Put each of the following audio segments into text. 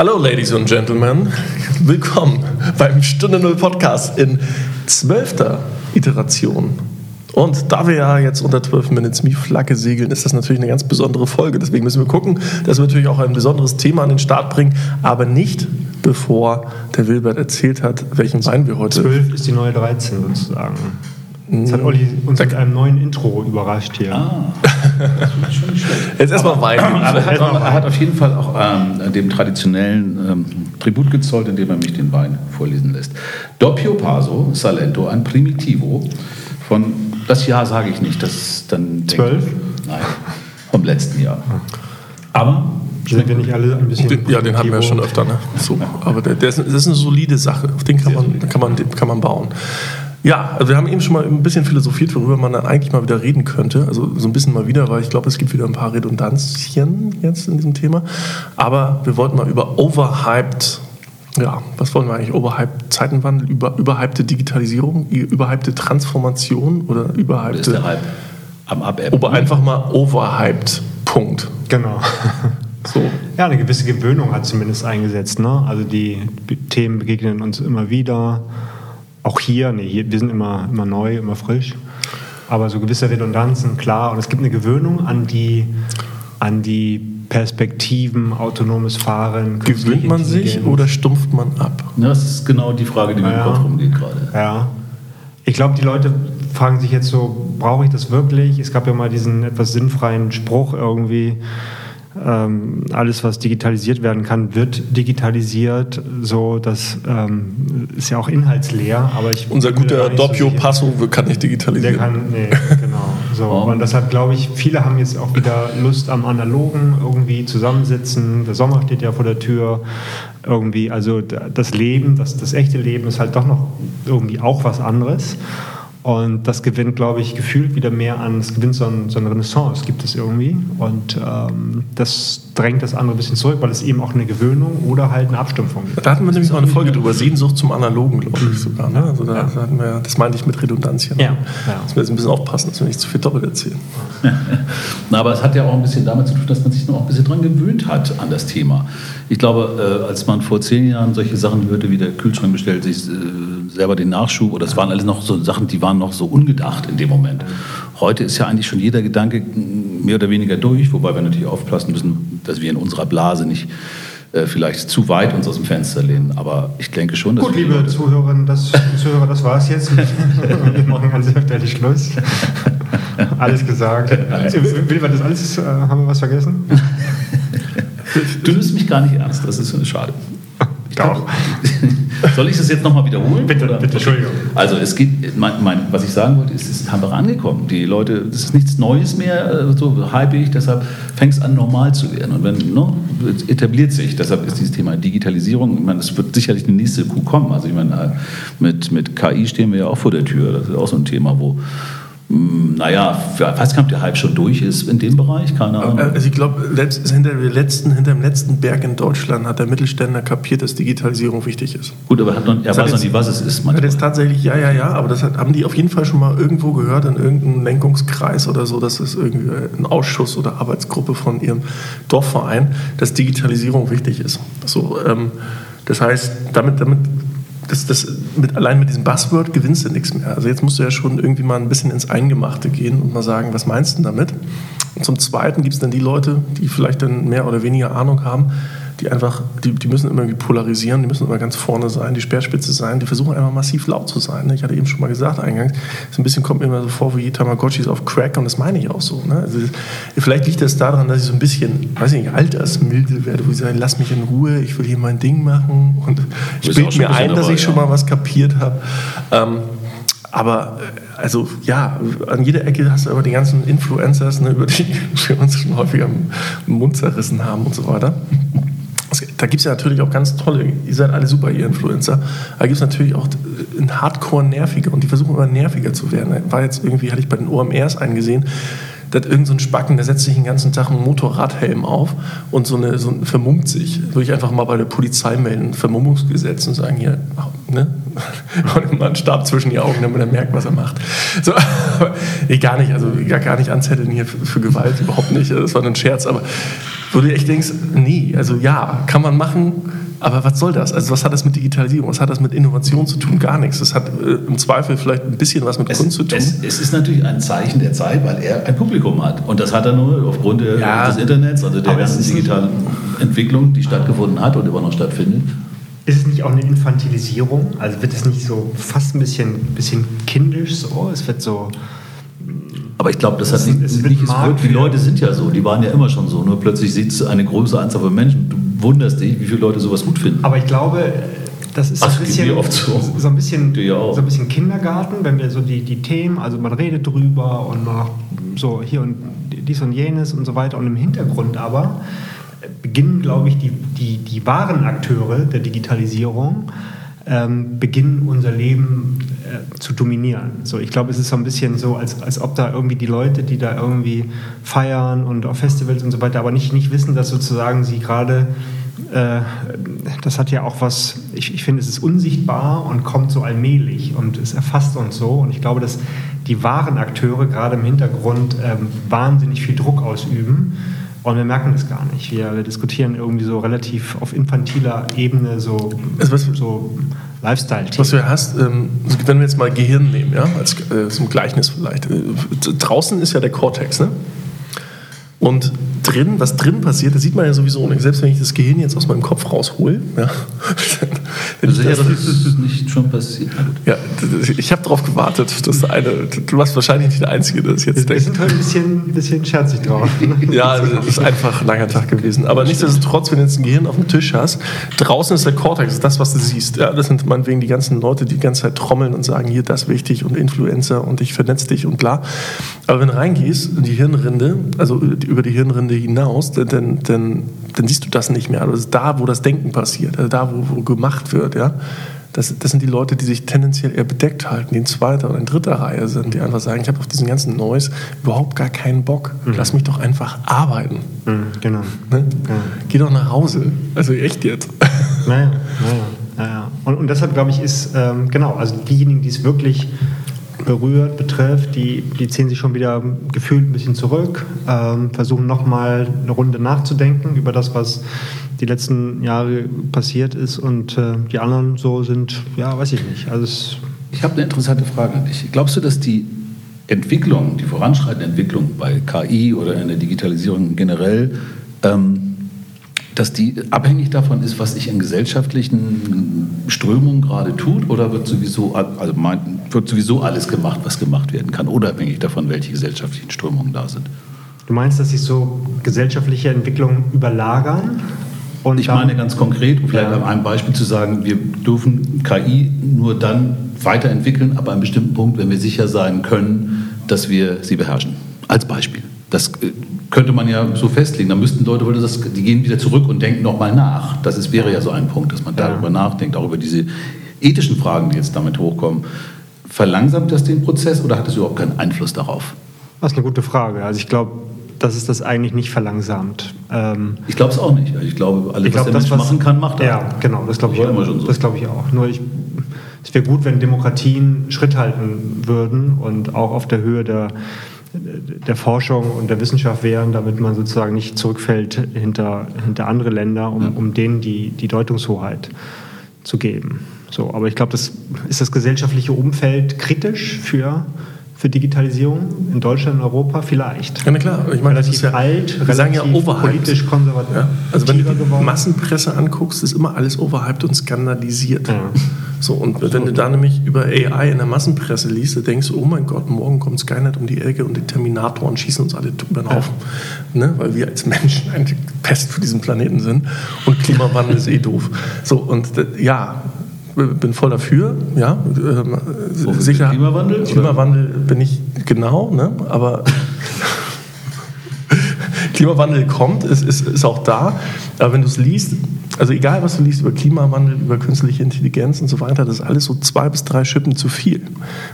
Hallo, Ladies and Gentlemen. Willkommen beim Stunde Null Podcast in zwölfter Iteration. Und da wir ja jetzt unter 12 Minutes Me Flagge segeln, ist das natürlich eine ganz besondere Folge. Deswegen müssen wir gucken, dass wir natürlich auch ein besonderes Thema an den Start bringen, aber nicht bevor der Wilbert erzählt hat, welchen Wein wir heute. 12 ist die neue 13 sozusagen. Jetzt hat Olli uns mit einem neuen Intro überrascht hier. Ah, das ist schon schlecht. Jetzt erstmal Wein. Aber er hat, er hat auf jeden Fall auch ähm, dem traditionellen ähm, Tribut gezollt, indem er mich den Wein vorlesen lässt. Doppio Paso Salento, ein Primitivo von, das Jahr sage ich nicht, das ist dann... Zwölf? Nein, vom letzten Jahr. Aber Sind wir nicht alle ein bisschen. Den, ja, den hatten wir ja schon öfter. Ne? So, aber der, der ist, das ist eine solide Sache. Auf den kann man, kann man, den kann man bauen. Ja, also wir haben eben schon mal ein bisschen philosophiert, worüber man dann eigentlich mal wieder reden könnte. Also so ein bisschen mal wieder, weil ich glaube, es gibt wieder ein paar Redundanzien jetzt in diesem Thema. Aber wir wollten mal über overhyped, ja, was wollen wir eigentlich? Overhyped Zeitenwandel, über, überhypte Digitalisierung, überhypte Transformation oder das ist überhypte. der Hype am Abebben. Ober einfach mal overhyped. Punkt. Genau. So. Ja, eine gewisse Gewöhnung hat zumindest eingesetzt. Ne? Also die Themen begegnen uns immer wieder. Auch hier, nee, hier, wir sind immer, immer neu, immer frisch. Aber so gewisse Redundanzen, klar. Und es gibt eine Gewöhnung an die, an die Perspektiven, autonomes Fahren. Gewöhnt man sich oder stumpft man ab? Das ist genau die Frage, die mir Ja. im Kopf rumgeht gerade. Ja. Ich glaube, die Leute fragen sich jetzt so, brauche ich das wirklich? Es gab ja mal diesen etwas sinnfreien Spruch irgendwie, ähm, alles, was digitalisiert werden kann, wird digitalisiert. So, das ähm, ist ja auch inhaltsleer, aber ich Unser guter so Doppio sicher. Passo kann nicht Der digitalisieren. kann, nee, genau. So. Oh. Und deshalb glaube ich, viele haben jetzt auch wieder Lust am Analogen, irgendwie zusammensitzen. Der Sommer steht ja vor der Tür. Irgendwie, also da- das Leben, das, das echte Leben ist halt doch noch irgendwie auch was anderes. Und das gewinnt, glaube ich, gefühlt wieder mehr an, es gewinnt so, ein, so eine Renaissance, gibt es irgendwie. Und ähm, das drängt das andere ein bisschen zurück, weil es eben auch eine Gewöhnung oder halt eine Abstumpfung gibt. Da hatten wir nämlich mal eine Folge drüber, Sehnsucht zum Analogen, glaube ich sogar. Ne? Also da, da hatten wir, das meinte ich mit Redundanzien. Ja, ja. Müssen wir jetzt ein bisschen aufpassen, dass wir nicht zu viel doppelt erzählen. Na, aber es hat ja auch ein bisschen damit zu tun, dass man sich noch ein bisschen dran gewöhnt hat an das Thema. Ich glaube, äh, als man vor zehn Jahren solche Sachen hörte, wie der Kühlschrank bestellt sich äh, selber den Nachschub, oder das waren alles noch so Sachen, die waren noch so ungedacht in dem Moment. Heute ist ja eigentlich schon jeder Gedanke mehr oder weniger durch, wobei wir natürlich aufpassen müssen, dass wir in unserer Blase nicht äh, vielleicht zu weit uns aus dem Fenster lehnen. Aber ich denke schon, dass Gut, liebe Leute- Zuhörerinnen, das, Zuhörer, das war es jetzt. Wir machen ganz öfterlich Schluss. Alles gesagt. Will wir das alles? Haben wir was vergessen? Du nimmst mich gar nicht ernst, das ist schade. Doch. Soll ich das jetzt nochmal wiederholen? Bitte, oder? bitte, Entschuldigung. Also es geht, mein, mein, was ich sagen wollte, ist, es ist einfach angekommen. Die Leute, das ist nichts Neues mehr, äh, so hype ich, deshalb fängt es an normal zu werden. Und wenn, ne, es etabliert sich, deshalb ist dieses Thema Digitalisierung, ich meine, es wird sicherlich die nächste Kuh kommen. Also ich meine, äh, mit, mit KI stehen wir ja auch vor der Tür, das ist auch so ein Thema, wo, naja, ich weiß gar nicht, ob der Hype schon durch ist in dem Bereich, keine Ahnung. Also ich glaube, hinter, letzten, hinter dem letzten Berg in Deutschland hat der Mittelständler kapiert, dass Digitalisierung wichtig ist. Gut, aber er, hat noch, er Das weiß noch nicht, was es ist. Manchmal. jetzt tatsächlich, ja, ja, ja, aber das hat, haben die auf jeden Fall schon mal irgendwo gehört, in irgendeinem Lenkungskreis oder so, dass es irgendwie ein Ausschuss oder Arbeitsgruppe von ihrem Dorfverein, dass Digitalisierung wichtig ist. So, ähm, das heißt, damit, damit das, das mit, allein mit diesem Buzzword gewinnst du nichts mehr. Also jetzt musst du ja schon irgendwie mal ein bisschen ins Eingemachte gehen und mal sagen, was meinst du damit? Und zum Zweiten gibt es dann die Leute, die vielleicht dann mehr oder weniger Ahnung haben, die einfach, die, die müssen immer irgendwie polarisieren, die müssen immer ganz vorne sein, die Speerspitze sein, die versuchen einfach massiv laut zu sein. ne? Ich hatte eben schon mal gesagt eingangs, so ein bisschen kommt mir immer so vor wie Tamagotchis auf Crack und das meine ich auch so. Ne? Also, vielleicht liegt das daran, dass ich so ein bisschen, weiß ich nicht, altersmilde werde, wo ich sage, lass mich in Ruhe, ich will hier mein Ding machen und ich bilde mir ein dass dabei, ich schon ja. mal was kapiert habe. Ähm, aber äh, also ja, an jeder Ecke hast du aber die ganzen Influencers, ne, über die wir uns schon häufiger im Mund zerrissen haben und so weiter. Da gibt es ja natürlich auch ganz tolle, ihr seid alle super, ihr Influencer. Da gibt es natürlich auch ein Hardcore nervige und die versuchen immer nerviger zu werden. War jetzt irgendwie, hatte ich bei den OMRs eingesehen, da hat irgend so Spacken, der setzt sich den ganzen Tag einen Motorradhelm auf und so eine, so ein, vermummt sich. Würde ich einfach mal bei der Polizei melden, Vermummungsgesetz und sagen, hier, ne, und immer einen Stab zwischen die Augen, damit er merkt, was er macht. So, nee, gar nicht, also gar, gar nicht anzetteln hier für, für Gewalt, überhaupt nicht. Das war ein Scherz, aber wo du echt denkst, nee, also ja, kann man machen, aber was soll das? Also was hat das mit Digitalisierung, was hat das mit Innovation zu tun? Gar nichts. Das hat äh, im Zweifel vielleicht ein bisschen was mit Es, Kunst zu tun. es, es ist natürlich ein Zeichen der Zeit, weil er ein Publikum hat. Und das hat er nur aufgrund der, Ja. des Internets, also der ganzen digitalen Entwicklung, die stattgefunden hat und immer noch stattfindet. Ist es nicht auch eine Infantilisierung? Also wird es nicht so fast ein bisschen, bisschen kindisch so? Es wird so. Aber ich glaube, das hat nicht, es nicht es die Leute sind ja so, die waren ja immer schon so. Nur plötzlich sieht es eine größere Anzahl von Menschen. Du wunderst dich, wie viele Leute sowas gut finden. Aber ich glaube, das ist so Ach, ein bisschen, so. so ein bisschen, so ein bisschen Kindergarten, wenn wir so die, die Themen, also man redet drüber und man macht so hier und dies und jenes und so weiter. Und im Hintergrund aber beginnen, glaube ich, die, die, die wahren Akteure der Digitalisierung ähm, beginnen unser Leben äh, zu dominieren. So, ich glaube, es ist so ein bisschen so, als, als ob da irgendwie die Leute, die da irgendwie feiern und auf Festivals und so weiter, aber nicht, nicht wissen, dass sozusagen sie gerade, äh, das hat ja auch was, ich, ich finde, es ist unsichtbar und kommt so allmählich und es erfasst uns so. Und ich glaube, dass die wahren Akteure gerade im Hintergrund ähm, wahnsinnig viel Druck ausüben. Und wir merken das gar nicht. Wir, wir diskutieren irgendwie so relativ auf infantiler Ebene so, Also was- so Lifestyle-Themen. Was du hast, ähm, wenn wir jetzt mal Gehirn nehmen, ja, als äh, zum Gleichnis vielleicht. Äh, draußen ist ja der Cortex, ne? Und drin, was drin passiert, das sieht man ja sowieso nicht. Selbst wenn ich das Gehirn jetzt aus meinem Kopf raushole, ja, Also, das, das ist nicht schon passiert. Ja, ich habe darauf gewartet, dass eine, du warst wahrscheinlich nicht der Einzige, der das jetzt wir denkt. sind heute ein bisschen, bisschen scherzig drauf. Ja, also das ist einfach ein langer Tag gewesen. Aber nichtsdestotrotz, wenn du jetzt ein Gehirn auf dem Tisch hast, draußen ist der Cortex, das ist das, was du siehst. Ja, das sind meinetwegen die ganzen Leute, die die ganze Zeit trommeln und sagen, hier, das ist wichtig und Influencer und ich vernetz dich und bla. Aber wenn du reingehst in die Hirnrinde, also über die Hirnrinde hinaus, dann, dann, dann, siehst du das nicht mehr. Also das ist da, wo das Denken passiert, also da, wo, wo gemacht wird, ja. Das, das sind die Leute, die sich tendenziell eher bedeckt halten, die in zweiter oder in dritter Reihe sind, die einfach sagen, ich habe auf diesen ganzen Noise überhaupt gar keinen Bock. Lass mich doch einfach arbeiten. Mhm, genau. Ne? Geh doch nach Hause. Also echt jetzt. Naja, naja, naja. Und, und deshalb glaube ich, ist, ähm, genau, also diejenigen, die es wirklich berührt, betrifft, die, die ziehen sich schon wieder gefühlt ein bisschen zurück, ähm, versuchen nochmal eine Runde nachzudenken über das, was die letzten Jahre passiert ist und äh, die anderen so sind, ja, weiß ich nicht. Also Ich habe eine interessante Frage an dich. Glaubst du, dass die Entwicklung, die voranschreitende Entwicklung bei KI oder in der Digitalisierung generell, ähm, dass die abhängig davon ist, was sich in gesellschaftlichen Strömungen gerade tut, oder wird sowieso, also mein, wird sowieso alles gemacht, was gemacht werden kann, unabhängig davon, welche gesellschaftlichen Strömungen da sind? du meinst, dass sich so gesellschaftliche Entwicklungen überlagern? Und Ich meine ganz konkret, um vielleicht Ja. an einem Beispiel zu sagen, wir dürfen KI nur dann weiterentwickeln, ab einem bestimmten Punkt, wenn wir sicher sein können, dass wir sie beherrschen. Als Beispiel. Das äh, könnte man ja so festlegen. Da müssten Leute, das, die gehen wieder zurück und denken nochmal nach. Das ist, wäre ja so ein Punkt, dass man Ja. darüber nachdenkt, auch über diese ethischen Fragen, die jetzt damit hochkommen. Verlangsamt das den Prozess oder hat es überhaupt keinen Einfluss darauf? Das ist eine gute Frage. Also ich glaube, dass es das eigentlich nicht verlangsamt. Ähm, Ich glaube es auch nicht. Ich glaube, alles, ich was glaube, der das, Mensch was machen kann, macht er. Ja, genau, das glaube ich, auch. immer schon so. Das glaube ich auch. Nur ich, es wäre gut, wenn Demokratien Schritt halten würden und auch auf der Höhe der, der Forschung und der Wissenschaft wären, damit man sozusagen nicht zurückfällt hinter, hinter andere Länder, um, um denen die, die Deutungshoheit zu geben. So, aber ich glaube, das ist das gesellschaftliche Umfeld kritisch für, für Digitalisierung in Deutschland, in Europa vielleicht. Ja, na klar. Ich meine, das relativ ist ja, alt, wir sagen ja overhyped. politisch konservativ. Ja, also wenn du die geworden. Massenpresse anguckst, ist immer alles overhyped und skandalisiert. Ja. So, und wenn du da nämlich über AI in der Massenpresse liest, dann denkst du, oh mein Gott, morgen kommt Skynet um die Ecke und die Terminatoren schießen uns alle über den Haufen. Ne? Weil wir als Menschen eigentlich Pest für diesen Planeten sind und Klimawandel ist eh doof. So, und äh, ja, bin voll dafür, ja. Ähm, sicher. Klimawandel, oder? Klimawandel bin ich genau, ne? aber Klimawandel kommt, ist, ist, ist auch da. Aber wenn du es liest, Also egal, was du liest über Klimawandel, über künstliche Intelligenz und so weiter, das ist alles so zwei bis drei Schippen zu viel.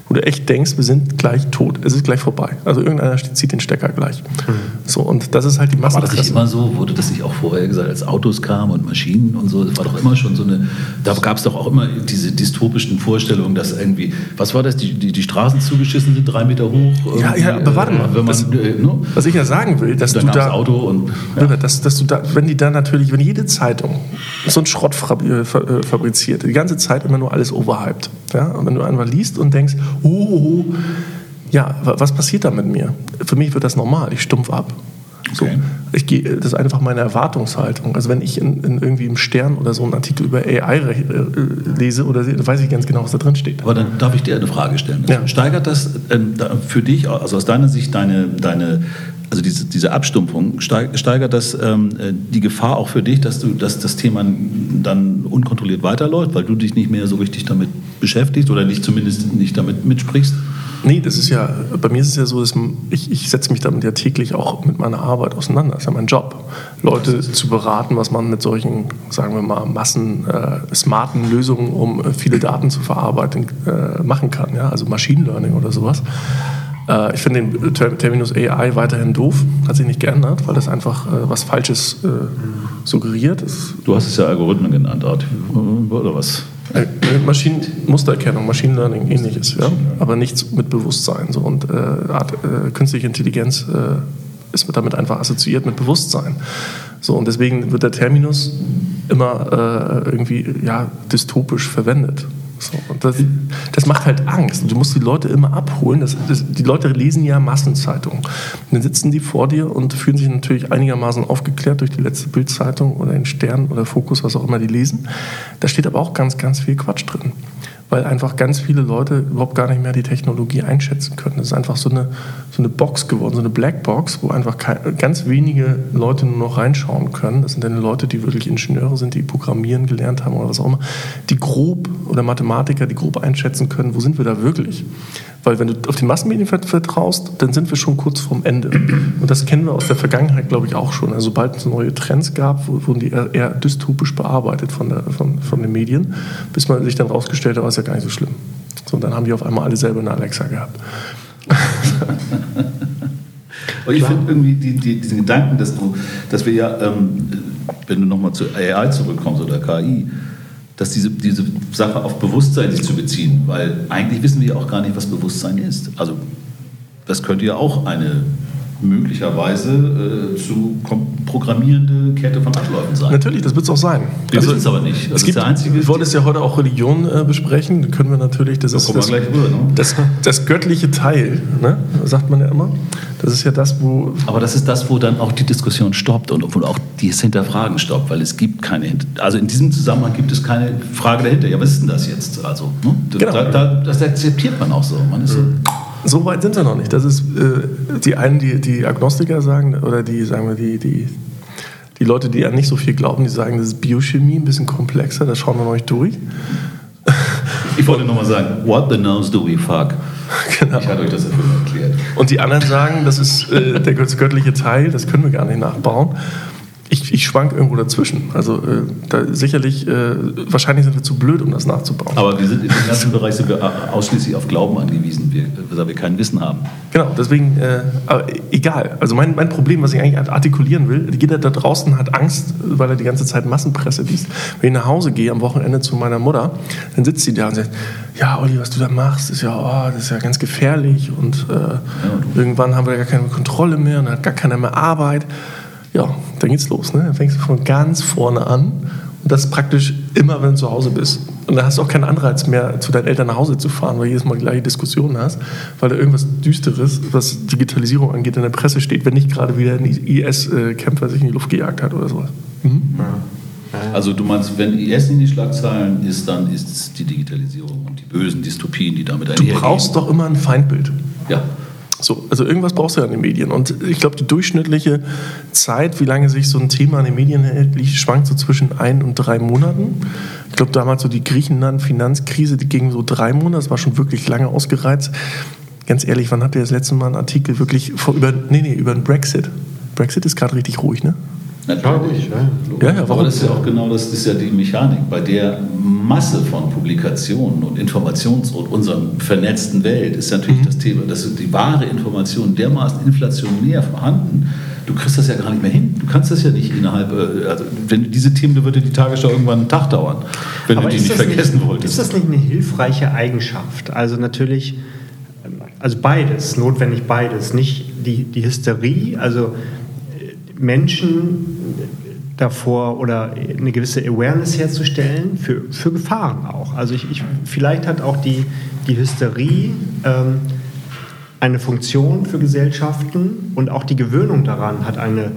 Wo du echt denkst, wir sind gleich tot, es ist gleich vorbei. Also irgendeiner zieht den Stecker gleich. Mhm. So, und das ist halt die Masse. War das nicht immer so? Wurde das nicht auch vorher gesagt, als Autos kamen und Maschinen und so? Das war doch immer schon so eine, da gab es doch auch immer diese dystopischen Vorstellungen, dass irgendwie, was war das, die, die, die Straßen zugeschissen sind, drei Meter hoch? Ja, ja, aber warte mal. Äh, man, das, äh, ne? Was ich ja sagen will, dass du da, Auto und, ja. dass, dass du da, wenn die da natürlich, wenn jede Zeitung so einen Schrott äh, fabriziert, die ganze Zeit immer nur alles overhyped. Ja? Und wenn du einfach liest und denkst, oh, oh, oh, ja, was passiert da mit mir? Für mich wird das normal, ich stumpf ab. So, ich gehe, das ist einfach meine Erwartungshaltung. Also wenn ich in, in, irgendwie im Stern oder so einen Artikel über AI äh, lese oder weiß ich ganz genau, was da drin steht. Aber dann darf ich dir eine Frage stellen. Ja. Steigert das ähm, für dich, also aus deiner Sicht, deine, deine also diese, diese Abstumpfung, steigert das ähm, äh, die Gefahr auch für dich, dass, du, dass das Thema dann unkontrolliert weiterläuft, weil du dich nicht mehr so richtig damit beschäftigst oder nicht zumindest nicht damit mitsprichst? Nee, das ist ja, bei mir ist es ja so, dass ich, ich setze mich damit ja täglich auch mit meiner Arbeit auseinander. Das ist ja mein Job, Leute zu beraten, was man mit solchen, sagen wir mal, massen, äh, smarten Lösungen, um äh, viele Daten zu verarbeiten, äh, machen kann. Ja? Also Machine Learning oder sowas. Äh, ich finde den Terminus AI weiterhin doof, hat sich nicht geändert, weil das einfach äh, was Falsches äh, suggeriert. Das du hast es ja Algorithmen genannt, Art, oder was? Maschinen, Mustererkennung, Machine Learning, ähnliches, ja? aber nichts mit Bewusstsein. So. Und Art, künstliche Intelligenz ist damit einfach assoziiert mit Bewusstsein. So, und deswegen wird der Terminus immer irgendwie ja, dystopisch verwendet. So, und das, das, macht halt Angst. Du musst die Leute immer abholen. Das, das, die Leute lesen ja Massenzeitungen. Dann sitzen die vor dir und fühlen sich natürlich einigermaßen aufgeklärt durch die letzte Bildzeitung oder den Stern oder Fokus, was auch immer die lesen. Da steht aber auch ganz, ganz viel Quatsch drin weil einfach ganz viele Leute überhaupt gar nicht mehr die Technologie einschätzen können. Das ist einfach so eine, so eine Box geworden, so eine Blackbox, wo einfach ganz wenige Leute nur noch reinschauen können. Das sind dann Leute, die wirklich Ingenieure sind, die Programmieren gelernt haben oder was auch immer, die grob oder Mathematiker, die grob einschätzen können, wo sind wir da wirklich. Weil wenn du auf die Massenmedien vertraust, dann sind wir schon kurz vorm Ende. Und das kennen wir aus der Vergangenheit, glaube ich, auch schon. Also sobald es neue Trends gab, wurden die eher, dystopisch bearbeitet von, der, von, von den Medien, bis man sich dann rausgestellt hat, war es ja gar nicht so schlimm. So, und dann haben die auf einmal alle selber eine Alexa gehabt. Und ich finde irgendwie die, die, diesen Gedanken, dass, du, dass wir ja, ähm, wenn du nochmal zu AI zurückkommst oder KI, dass diese, diese Sache auf Bewusstsein sich zu beziehen, weil eigentlich wissen wir ja auch gar nicht, was Bewusstsein ist. Also das könnte ja auch eine möglicherweise äh, zu programmierende Kette von Abläufen sein. Natürlich, das wird es auch sein. Wir also, wissen es aber nicht. Das es gibt, einzige, ich wollte es ja heute auch Religion äh, besprechen. Da können wir natürlich, das, ist das, rüber, ne? das, das, göttliche Teil, ne? sagt man ja immer. Das ist ja das, wo. Aber das ist das, wo dann auch die Diskussion stoppt und wo auch das Hinterfragen stoppt, weil es gibt keine. Also in diesem Zusammenhang gibt es keine Frage dahinter. Ja, was ist denn das jetzt? Also, ne? genau. da, da, das akzeptiert man auch so. Man ist mhm. so, so weit sind wir noch nicht. Das ist äh, die einen, die, die Agnostiker sagen, oder die, sagen wir, die, die, die Leute, die an nicht so viel glauben, die sagen, das ist Biochemie, ein bisschen komplexer, das schauen wir noch nicht durch. Ich wollte nochmal sagen, what the nose do we fuck? Genau. Ich hatte euch das ja erklärt. Und die anderen sagen, das ist äh, der göttliche Teil, das können wir gar nicht nachbauen. Ich, ich schwank irgendwo dazwischen. Also äh, da sicherlich, äh, wahrscheinlich sind wir zu blöd, um das nachzubauen. Aber wir sind in dem ganzen Bereich sind wir ausschließlich auf Glauben angewiesen, wir, weil wir kein Wissen haben. Genau, deswegen, äh, egal. Also mein, mein Problem, was ich eigentlich artikulieren will, jeder da draußen hat Angst, weil er die ganze Zeit Massenpresse liest. Wenn ich nach Hause gehe am Wochenende zu meiner Mutter, dann sitzt sie da und sagt, ja, Olli, was du da machst, ist ja, oh, das ist ja ganz gefährlich und äh, ja, irgendwann haben wir gar keine Kontrolle mehr und hat gar keiner mehr Arbeit ja, dann geht's los. Ne? Dann fängst du von ganz vorne an und das praktisch immer, wenn du zu Hause bist. Und dann hast du auch keinen Anreiz mehr, zu deinen Eltern nach Hause zu fahren, weil du jedes Mal die gleiche Diskussion hast, weil da irgendwas Düsteres, was Digitalisierung angeht, in der Presse steht, wenn nicht gerade wieder ein IS-Kämpfer sich in die Luft gejagt hat oder sowas. Mhm. Also du meinst, wenn IS in die Schlagzeilen ist, dann ist es die Digitalisierung und die bösen Dystopien, die damit einhergehen. Du brauchst doch immer ein Feindbild. Ja. So, also irgendwas brauchst du ja in den Medien. Und ich glaube, die durchschnittliche Zeit, wie lange sich so ein Thema in den Medien hält, schwankt so zwischen ein und drei Monaten. Ich glaube, damals so die Griechenland-Finanzkrise, die ging so drei Monate, das war schon wirklich lange ausgereizt. Ganz ehrlich, wann habt ihr das letzte Mal einen Artikel wirklich vor, über, nee, nee, über den Brexit? Brexit ist gerade richtig ruhig, ne? Natürlich. Ja, ja, Aber das ist ja auch genau das ist ja die Mechanik. Bei der Masse von Publikationen und Informations- und unserer vernetzten Welt ist natürlich mhm. das Thema, dass die wahre Information dermaßen inflationär vorhanden du kriegst das ja gar nicht mehr hin. Du kannst das ja nicht innerhalb, äh, also wenn diese Themen, da würde die Tagesschau irgendwann einen Tag dauern, wenn Aber du die nicht vergessen nicht, wolltest. Ist das nicht eine hilfreiche Eigenschaft? Also natürlich, ähm, also beides, notwendig beides. Nicht die, die Hysterie, also Menschen davor oder eine gewisse Awareness herzustellen für, für Gefahren auch. Also ich, ich vielleicht hat auch die, die Hysterie ähm, eine Funktion für Gesellschaften und auch die Gewöhnung daran hat eine,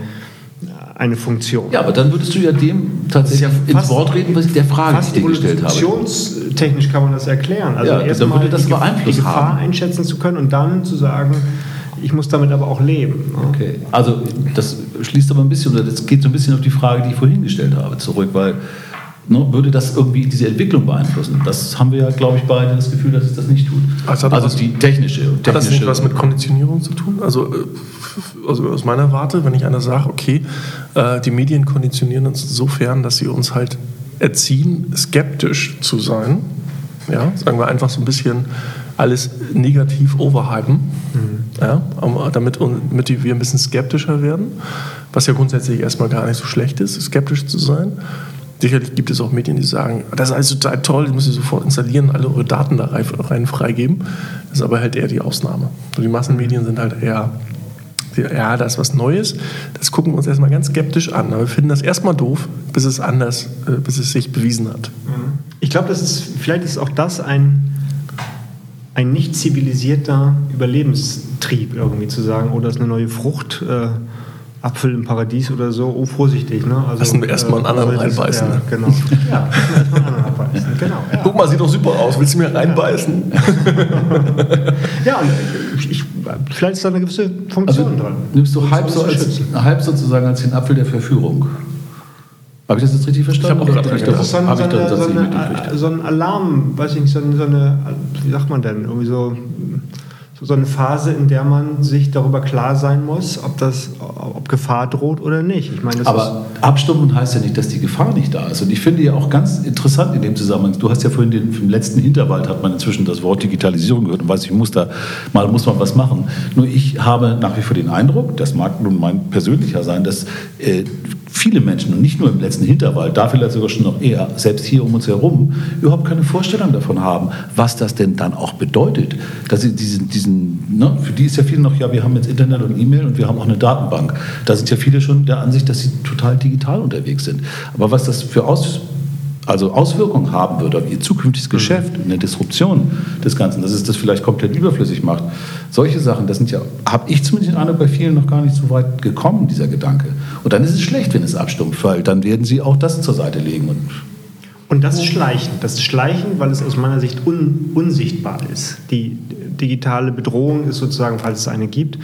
eine Funktion. Ja, aber dann würdest du ja dem tatsächlich ja ins Wort reden, was ich der Frage, die ich dir gestellt habe. Funktionstechnisch kann man das erklären. Also ja, erstmal die, die Gefahr haben. einschätzen zu können und dann zu sagen, ich muss damit aber auch leben. Ne? Okay, also das schließt aber ein bisschen, oder das geht so ein bisschen auf die Frage, die ich vorhin gestellt habe, zurück, weil ne, würde das irgendwie diese Entwicklung beeinflussen? Das haben wir ja, glaube ich, beide das Gefühl, dass es das nicht tut. Also, also die technische, technische. Hat das nicht was mit Konditionierung zu tun? Also, äh, also aus meiner Warte, wenn ich einer sage, okay, äh, die Medien konditionieren uns insofern, dass sie uns halt erziehen, skeptisch zu sein. Ja, sagen wir einfach so ein bisschen alles negativ overhypen, mhm. ja, damit, damit wir ein bisschen skeptischer werden, was ja grundsätzlich erstmal gar nicht so schlecht ist, skeptisch zu sein. Sicherlich gibt es auch Medien, die sagen, das ist alles total toll, die müssen sofort installieren, alle eure Daten da rein freigeben. Das ist aber halt eher die Ausnahme. Und die Massenmedien sind halt eher, ja, das ist was Neues. Das gucken wir uns erstmal ganz skeptisch an. Aber wir finden das erstmal doof, bis es anders, äh, bis es sich bewiesen hat. Ich glaube, das ist, vielleicht ist auch das ein, ein nicht zivilisierter Überlebenstrieb, irgendwie zu sagen, oh, das ist eine neue Frucht. Äh, Apfel im Paradies oder so, oh, vorsichtig. Ne? Also, Lassen wir erstmal einen äh, anderen also reinbeißen. Ja, genau. Ja, erstmal einen anderen reinbeißen. Genau, ja. Guck mal, sieht doch super aus. Willst du mir reinbeißen? ja, und ich, ich, vielleicht ist da eine gewisse Funktion also, dran. Nimmst du halb, so als, halb sozusagen als den Apfel der Verführung? Habe ich das jetzt richtig verstanden? Ich habe auch gerade Das ist so, ein, so, so, so ein Alarm, weiß ich nicht, so eine, wie sagt man denn, irgendwie so so eine Phase, in der man sich darüber klar sein muss, ob, das, ob Gefahr droht oder nicht. Ich meine, Aber abstumpfen heißt ja nicht, dass die Gefahr nicht da ist. Und ich finde ja auch ganz interessant in dem Zusammenhang, du hast ja vorhin den, im letzten Hinterwald hat man inzwischen das Wort Digitalisierung gehört und weiß, ich muss da mal muss man was machen. Nur ich habe nach wie vor den Eindruck, das mag nun mein persönlicher sein, dass äh, viele Menschen und nicht nur im letzten Hinterwald, da vielleicht sogar schon noch eher, selbst hier um uns herum, überhaupt keine Vorstellung davon haben, was das denn dann auch bedeutet. Dass sie diesen, diesen ne, für die ist ja viel noch, ja, wir haben jetzt Internet und E-Mail und wir haben auch eine Datenbank. Da sind ja viele schon der Ansicht, dass sie total digital unterwegs sind. Aber was das für Aus also Auswirkungen haben wird auf ihr zukünftiges mhm. Geschäft, eine Disruption des Ganzen, dass es das vielleicht komplett überflüssig macht. Solche Sachen, das sind ja, habe ich zumindest den Eindruck, bei vielen noch gar nicht so weit gekommen, dieser Gedanke. Und dann ist es schlecht, wenn es abstumpft, weil dann werden sie auch das zur Seite legen. Und, und das ist Schleichen. Das ist Schleichen, weil es aus meiner Sicht un, unsichtbar ist. Die digitale Bedrohung ist sozusagen, falls es eine gibt,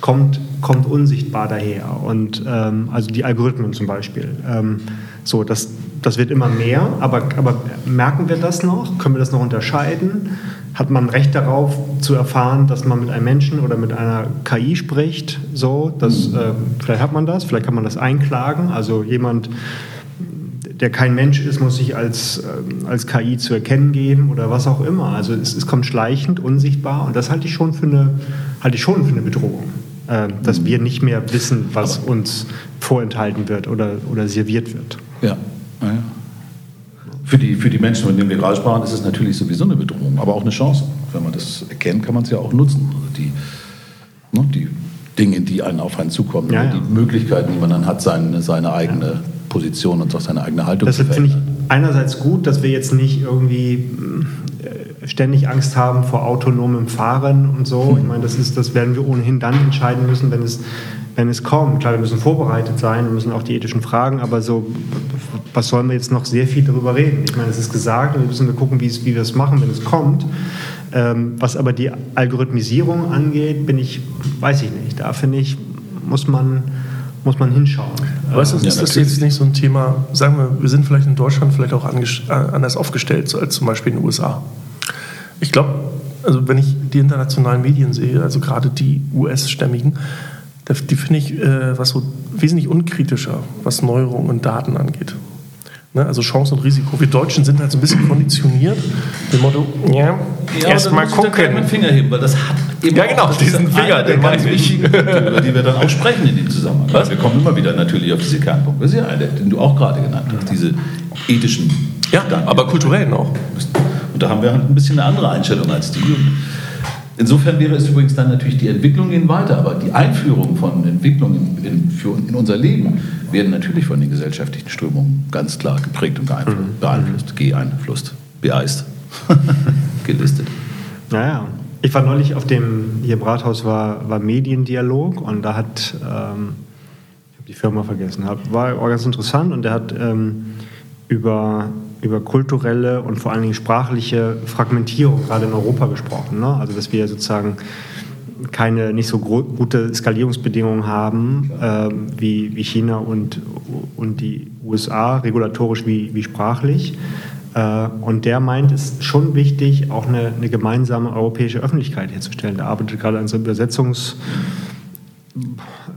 kommt, kommt unsichtbar daher. Und ähm, also die Algorithmen zum Beispiel. Ähm, so, das, das wird immer mehr, aber, aber merken wir das noch? Können wir das noch unterscheiden? Hat man Recht darauf zu erfahren, dass man mit einem Menschen oder mit einer KI spricht? So, das, äh, vielleicht hat man das, vielleicht kann man das einklagen. Also jemand, der kein Mensch ist, muss sich als, äh, als KI zu erkennen geben oder was auch immer. Also es, es kommt schleichend, unsichtbar und das halte ich schon für eine, halte ich schon für eine Bedrohung. Äh, dass wir nicht mehr wissen, was Aber uns vorenthalten wird oder, oder serviert wird. Ja. ja. Für die, für die Menschen, von denen wir gerade sprachen, ist es natürlich sowieso eine Bedrohung, aber auch eine Chance. Wenn man das erkennt, kann man es ja auch nutzen. Also die, ne, die Dinge, die einen auf einen zukommen, ja, ja. die Möglichkeiten, die man dann hat, seine, seine eigene Position und auch seine eigene Haltung Deshalb zu verändern. finde ich einerseits gut, dass wir jetzt nicht irgendwie ständig Angst haben vor autonomem Fahren und so. Ich meine, das, ist, das werden wir ohnehin dann entscheiden müssen, wenn es wenn es kommt. Klar, wir müssen vorbereitet sein, wir müssen auch die ethischen Fragen, aber so, was sollen wir jetzt noch sehr viel darüber reden? Ich meine, es ist gesagt und wir müssen gucken, wie, es, wie wir es machen, wenn es kommt. Ähm, was aber die Algorithmisierung angeht, bin ich, weiß ich nicht. Da finde ich, muss man, muss man hinschauen. Du, ist das jetzt nicht so ein Thema, sagen wir, wir sind vielleicht in Deutschland vielleicht auch äh, anders aufgestellt als zum Beispiel in den USA. Ich glaube, also wenn ich die internationalen Medien sehe, also gerade die US-stämmigen, die finde ich äh, was so wesentlich unkritischer, was Neuerungen und Daten angeht. Ne? Also Chance und Risiko. Wir Deutschen sind halt so ein bisschen konditioniert. Dem Motto, ja, Ja, erst aber mal dann muss ich da gleich gucken. meinen Finger heben, weil das hat eben Ja, genau, auch, diesen Finger, der den ganz wichtigen Punkte, über die wir dann auch sprechen in dem Zusammenhang. Was? Wir kommen immer wieder natürlich auf diese Kernpunkte. Das ist ja einer, den du auch gerade genannt hast, diese ethischen Ja, Gedanken. aber kulturell noch. Und da haben wir halt ein bisschen eine andere Einstellung als die. Insofern wäre es übrigens dann natürlich, die Entwicklung gehen weiter, aber die Einführung von Entwicklungen in, in, in unser Leben werden natürlich von den gesellschaftlichen Strömungen ganz klar geprägt und beeinflusst, Mhm. beeinflusst geeinflusst, beeist, gelistet. Naja, ich war neulich auf dem, hier im Rathaus war, war Mediendialog und da hat, ähm, ich habe die Firma vergessen, war, war ganz interessant und der hat ähm, über, über kulturelle und vor allen Dingen sprachliche Fragmentierung gerade in Europa gesprochen. Ne? Also dass wir sozusagen keine nicht so gute Skalierungsbedingungen haben ähm, wie, wie China und, und die USA, regulatorisch wie, wie sprachlich. Äh, und der meint, es ist schon wichtig, auch eine, eine gemeinsame europäische Öffentlichkeit herzustellen. Der arbeitet gerade an so Übersetzungs,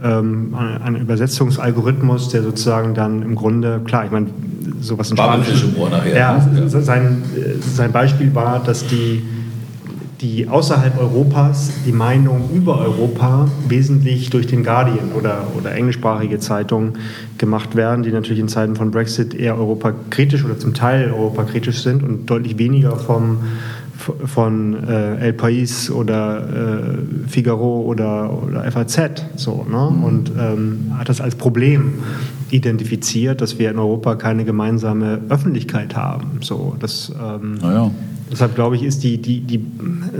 ähm, einem Übersetzungsalgorithmus, der sozusagen dann im Grunde, klar, ich meine, sowas in nachher. Ja, ne? sein, sein Beispiel war, dass die, die außerhalb Europas die Meinung über Europa wesentlich durch den Guardian oder, oder englischsprachige Zeitungen gemacht werden, die natürlich in Zeiten von Brexit eher europakritisch oder zum Teil europakritisch sind und deutlich weniger vom, von äh, El País oder äh, Figaro oder, oder FAZ. So, ne? Und ähm, hat das als Problem identifiziert, dass wir in Europa keine gemeinsame Öffentlichkeit haben. So, das, ähm, Naja. Deshalb glaube ich, ist die, die, die,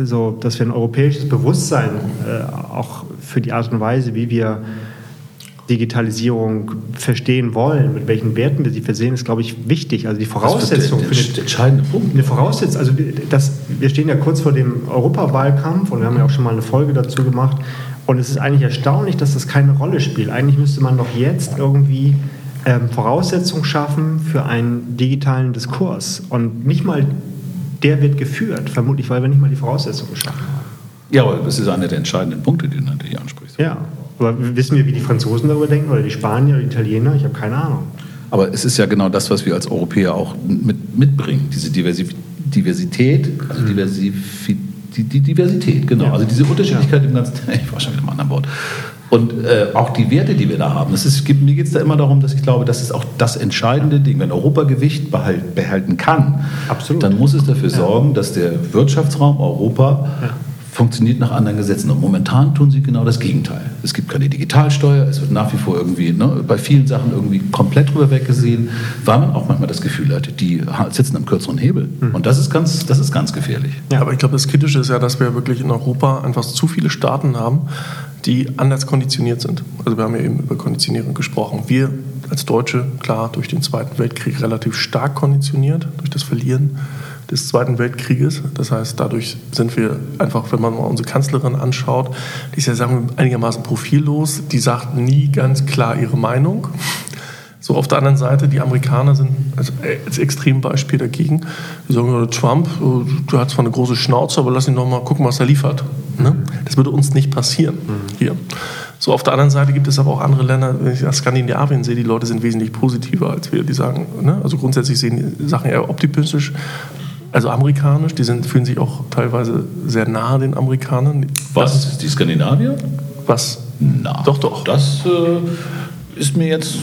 so, dass wir ein europäisches Bewusstsein äh, auch für die Art und Weise, wie wir Digitalisierung verstehen wollen, mit welchen Werten wir sie versehen, ist, glaube ich, wichtig. Also die Voraussetzung der, eine der entscheidende Punkt. eine Voraussetzung, also das, wir stehen ja kurz vor dem Europawahlkampf und wir haben ja auch schon mal eine Folge dazu gemacht. Und es ist eigentlich erstaunlich, dass das keine Rolle spielt. Eigentlich müsste man doch jetzt irgendwie ähm, Voraussetzungen schaffen für einen digitalen Diskurs. Und nicht mal der wird geführt, vermutlich, weil wir nicht mal die Voraussetzungen geschaffen haben. Ja, aber das ist einer der entscheidenden Punkte, die du natürlich ansprichst. Ja, aber wissen wir, wie die Franzosen darüber denken oder die Spanier oder die Italiener? Ich habe keine Ahnung. Aber es ist ja genau das, was wir als Europäer auch mit, mitbringen, diese Diversi Diversität, also Diversifi die, die Diversität, genau. Ja. Also diese Unterschiedlichkeit im ganzen, ich war schon wieder im anderen Wort. Und äh, auch die Werte, die wir da haben. Das ist, mir geht es da immer darum, dass ich glaube, das ist auch das entscheidende Ding. Wenn Europa Gewicht behalt, behalten kann, Absolut. dann muss es dafür sorgen, dass der Wirtschaftsraum Europa funktioniert nach anderen Gesetzen. Und momentan tun sie genau das Gegenteil. Es gibt keine Digitalsteuer, es wird nach wie vor irgendwie ne, bei vielen Sachen irgendwie komplett drüber weggesehen, weil man auch manchmal das Gefühl hat, die sitzen am kürzeren Hebel. Und das ist ganz, das ist ganz gefährlich. Ja, aber ich glaube, das Kritische ist ja, dass wir wirklich in Europa einfach zu viele Staaten haben, die anders konditioniert sind. Also wir haben ja eben über Konditionierung gesprochen. Wir als Deutsche, klar, durch den Zweiten Weltkrieg relativ stark konditioniert, durch das Verlieren des Zweiten Weltkrieges. Das heißt, dadurch sind wir einfach, wenn man mal unsere Kanzlerin anschaut, die ist ja sagen wir, einigermaßen profillos, die sagt nie ganz klar ihre Meinung. So, auf der anderen Seite, die Amerikaner sind als, als Extrembeispiel dagegen. Die sagen, Trump, äh, der hat zwar eine große Schnauze, aber lass ihn doch mal gucken, was er liefert. Ne? Das würde uns nicht passieren hier. So, auf der anderen Seite gibt es aber auch andere Länder, wenn ich nach Skandinavien sehe, die Leute sind wesentlich positiver als wir. Die sagen, ne? also grundsätzlich sehen die Sachen eher optimistisch, also amerikanisch. Die sind, fühlen sich auch teilweise sehr nahe den Amerikanern. Was? Die Skandinavier? Was? Na, Doch, doch. Das äh, ist mir jetzt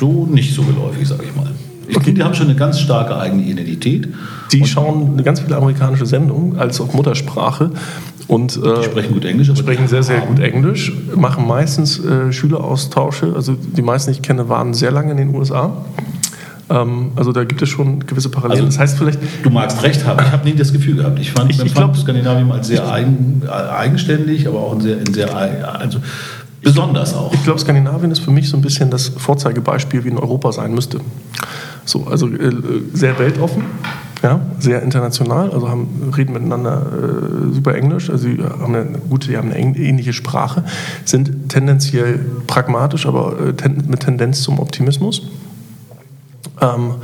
so nicht so geläufig, sage ich mal. Ich Okay. finde, die haben schon eine ganz starke eigene Identität. Die schauen ganz viele amerikanische Sendungen als auch Muttersprache und äh, Die sprechen gut Englisch, sprechen sehr, sehr gut Englisch, machen meistens äh, Schüleraustausche. Also die meisten, die ich kenne, waren sehr lange in den USA. Ähm, also da gibt es schon gewisse Parallelen. Also- das heißt vielleicht, Du magst recht haben. Ich habe nie das Gefühl gehabt. Ich fand, Ich- ich, glaub- Skandinavien als sehr eigen, äh, eigenständig, aber auch ein sehr, ein sehr also besonders auch. ich glaube, Skandinavien ist für mich so ein bisschen das Vorzeigebeispiel, wie in Europa sein müsste. So, also äh, sehr weltoffen. Ja, sehr international, also haben, reden miteinander äh, super Englisch, also sie haben eine gute, die haben eine ähn- ähnliche Sprache, sind tendenziell pragmatisch, aber äh, ten, mit Tendenz zum Optimismus. Ähm,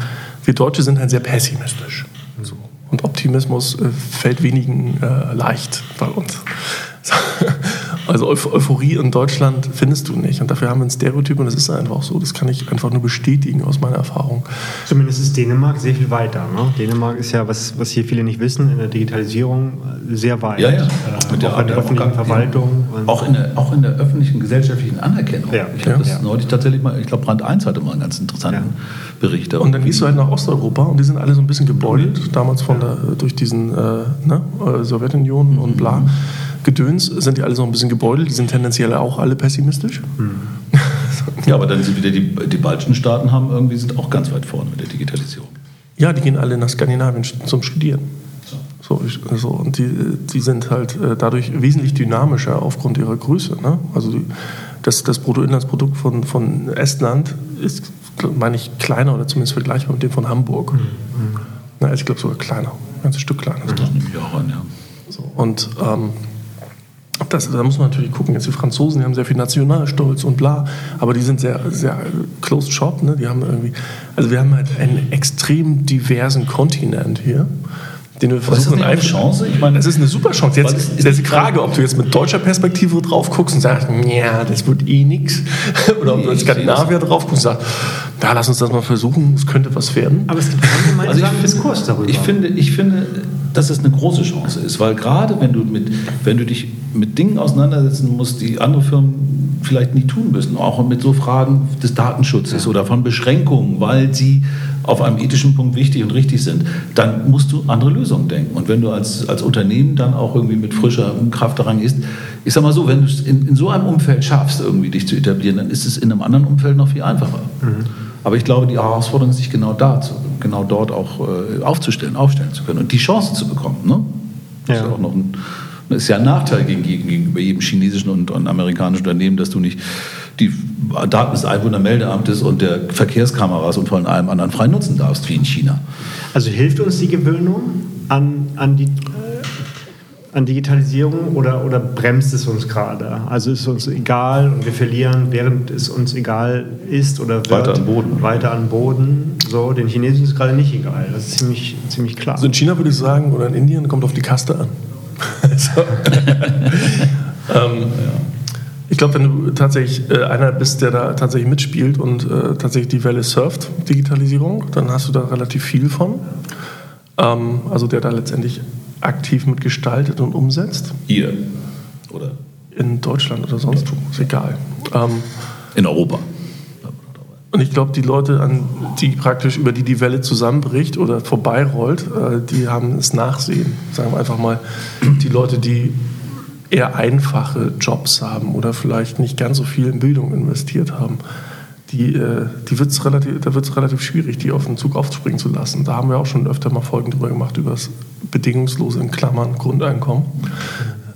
wir Deutsche sind halt sehr pessimistisch. So. Und Optimismus äh, fällt wenigen äh, leicht bei uns. So. Also Euphorie in Deutschland findest du nicht. Und dafür haben wir ein Stereotyp und das ist einfach so. Das kann ich einfach nur bestätigen aus meiner Erfahrung. Zumindest ist Dänemark sehr viel weiter. Ne? Dänemark ist ja, was, was hier viele nicht wissen, in der Digitalisierung sehr weit. Ja, ja. Äh, Mit der, auch in der öffentlichen Verwaltung. Auch in, der, auch in der öffentlichen gesellschaftlichen Anerkennung. Ja. Ich habe ja. das ja. neulich tatsächlich mal, ich glaube Brand 1 hatte mal einen ganz interessanten Bericht. Und dann gehst du halt nach Osteuropa und die sind alle so ein bisschen gebeutelt, damals von der, durch diesen äh, ne, äh, Sowjetunion mhm. und bla. Gedöns sind die alle so ein bisschen gebeutelt, die sind tendenziell auch alle pessimistisch. Mhm. ja, aber dann sind wieder die, die baltischen Staaten haben irgendwie sind auch ganz weit vorne mit der Digitalisierung. Ja, die gehen alle nach Skandinavien zum Studieren. So, so, und die, die sind halt äh, dadurch wesentlich dynamischer aufgrund ihrer Größe. Ne? Also die, das, das Bruttoinlandsprodukt von, von Estland ist, meine ich, kleiner oder zumindest vergleichbar mit dem von Hamburg. Mhm. Na, ich glaube sogar kleiner, ein ganzes Stück kleiner. Das nehme ich auch an, ja. So, und ähm, das, da muss man natürlich gucken. Jetzt die Franzosen, die haben sehr viel Nationalstolz und bla, aber die sind sehr, sehr closed shop. Ne? Die haben irgendwie, also wir haben halt einen extrem diversen Kontinent hier. Den wir versuchen, ist das eine Chance? Ich meine, es ist eine super Chance. Jetzt ist, ist die Frage, ob du jetzt mit deutscher Perspektive drauf guckst und sagst, ja, das wird eh nichts. Oder ob du als Skandinavier drauf guckst und sagst, ja, lass uns das mal versuchen, es könnte was werden. Aber es gibt keinen gemeinsamen also Diskurs darüber. Ich finde, ich finde, dass es eine große Chance ist, weil gerade wenn du, mit, wenn du dich mit Dingen auseinandersetzen musst, die andere Firmen vielleicht nicht tun müssen, auch mit so Fragen des Datenschutzes ja. oder von Beschränkungen, weil sie auf einem ethischen Punkt wichtig und richtig sind, dann musst du andere Lösungen denken. Und wenn du als, als Unternehmen dann auch irgendwie mit frischer Kraft daran gehst, ich sag mal so, wenn du es in, in so einem Umfeld schaffst, irgendwie dich zu etablieren, dann ist es in einem anderen Umfeld noch viel einfacher. Mhm. Aber ich glaube, die Herausforderung ist, sich genau da, genau dort auch äh, aufzustellen, aufstellen zu können und die Chance zu bekommen. Ne? Das ja. ist ja auch noch ein, das ist ja ein Nachteil gegenüber jedem chinesischen und, und amerikanischen Unternehmen, dass du nicht die Daten des Einwohnermeldeamtes und der Verkehrskameras und von allem anderen frei nutzen darfst, wie in China. Also hilft uns die Gewöhnung an, an die an Digitalisierung oder, oder bremst es uns gerade? Also ist es uns egal und wir verlieren, während es uns egal ist oder wird, weiter an Boden. Weiter an Boden. So, den Chinesen ist es gerade nicht egal. Das ist ziemlich, ziemlich klar. Also in China würde ich sagen, oder in Indien, kommt auf die Kaste an. ähm, Ich glaube, wenn du tatsächlich äh, einer bist, der da tatsächlich mitspielt und äh, tatsächlich die Welle surft, Digitalisierung, dann hast du da relativ viel von. Ähm, also der da letztendlich aktiv mitgestaltet und umsetzt. Hier, oder? In Deutschland oder sonst wo, ist egal. Ähm, in Europa. Und ich glaube, die Leute, an die praktisch über die die Welle zusammenbricht oder vorbeirollt, äh, die haben es Nachsehen. Sagen wir einfach mal, die Leute, die eher einfache Jobs haben oder vielleicht nicht ganz so viel in Bildung investiert haben, die, äh, die wird's relativ, da wird es relativ schwierig, die auf den Zug aufspringen zu lassen. Da haben wir auch schon öfter mal Folgen drüber gemacht, über das bedingungslose in Klammern Grundeinkommen,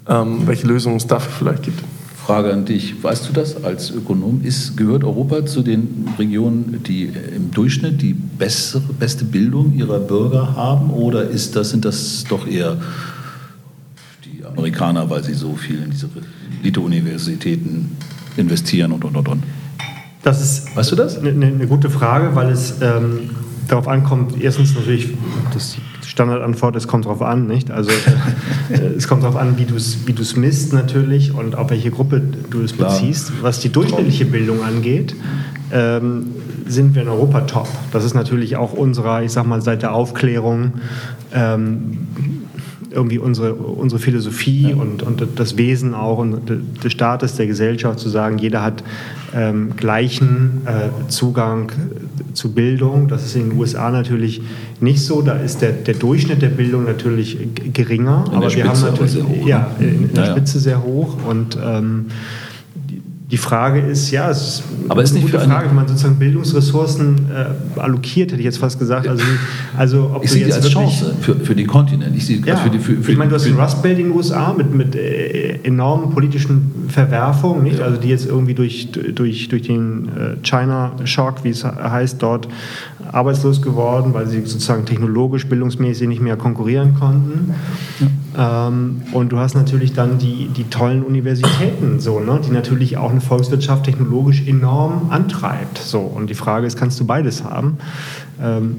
ähm, welche Lösungen es dafür vielleicht gibt. Frage an dich. Weißt du das als Ökonom? Ist, gehört Europa zu den Regionen, die im Durchschnitt die bessere, beste Bildung ihrer Bürger haben? Oder ist das, sind das doch eher die Amerikaner, weil sie so viel in diese Elite-Universitäten investieren und, und, und, und? Das ist weißt du das? Eine, eine gute Frage, weil es ähm, darauf ankommt, erstens natürlich, das Standardantwort, es kommt darauf an, nicht? Also äh, es kommt darauf an, wie du es wie misst natürlich und auf welche Gruppe du es beziehst. Was die durchschnittliche Bildung angeht, ähm, sind wir in Europa top. Das ist natürlich auch unserer, ich sag mal, seit der Aufklärung ähm, irgendwie unsere, unsere Philosophie und, und das Wesen auch und des Staates, der Gesellschaft zu sagen, jeder hat ähm, gleichen äh, Zugang zu Bildung. Das ist in den USA natürlich nicht so. Da ist der, der Durchschnitt der Bildung natürlich geringer. In aber wir haben natürlich hoch, ja, ne? in, in der ja, Spitze sehr hoch und ähm, die Frage ist, ja, es ist Aber ist eine gute Frage, wenn man sozusagen Bildungsressourcen äh, allokiert, hätte ich jetzt fast gesagt. Also, also ob ich sehe die als Chance für, für den Kontinent. Ich, sehe, ja, für die, für, für ich meine, du hast den Rust Belt in den USA mit, mit äh, enormen politischen Verwerfungen, nicht? Ja. also die jetzt irgendwie durch, durch, durch den äh, China Shock, wie es heißt, dort arbeitslos geworden, weil sie sozusagen technologisch, bildungsmäßig nicht mehr konkurrieren konnten. Ähm, und du hast natürlich dann die, die tollen Universitäten, so, ne, die natürlich auch eine Volkswirtschaft technologisch enorm antreibt. So. Und die Frage ist, kannst du beides haben? Ähm,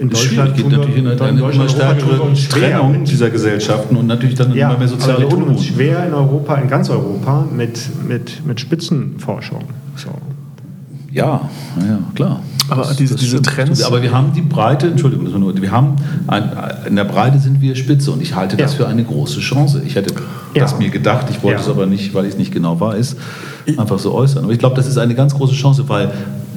in Deutschland geht natürlich in, eine, in immer stärkere Trennung dieser Gesellschaften und natürlich dann ja, immer mehr soziale aber wir uns schwer in Europa, in ganz Europa, mit, mit, mit Spitzenforschung. So. Ja, ja, klar. Aber das, diese, das diese Trends. Aber wir haben die Breite, Entschuldigung, wir haben ein, in der Breite sind wir Spitze und ich halte das ja. für eine große Chance. Ich hätte ja. das mir gedacht, ich wollte ja. es aber nicht, weil ich es nicht genau weiß, einfach so äußern. Aber ich glaube, das ist eine ganz große Chance, weil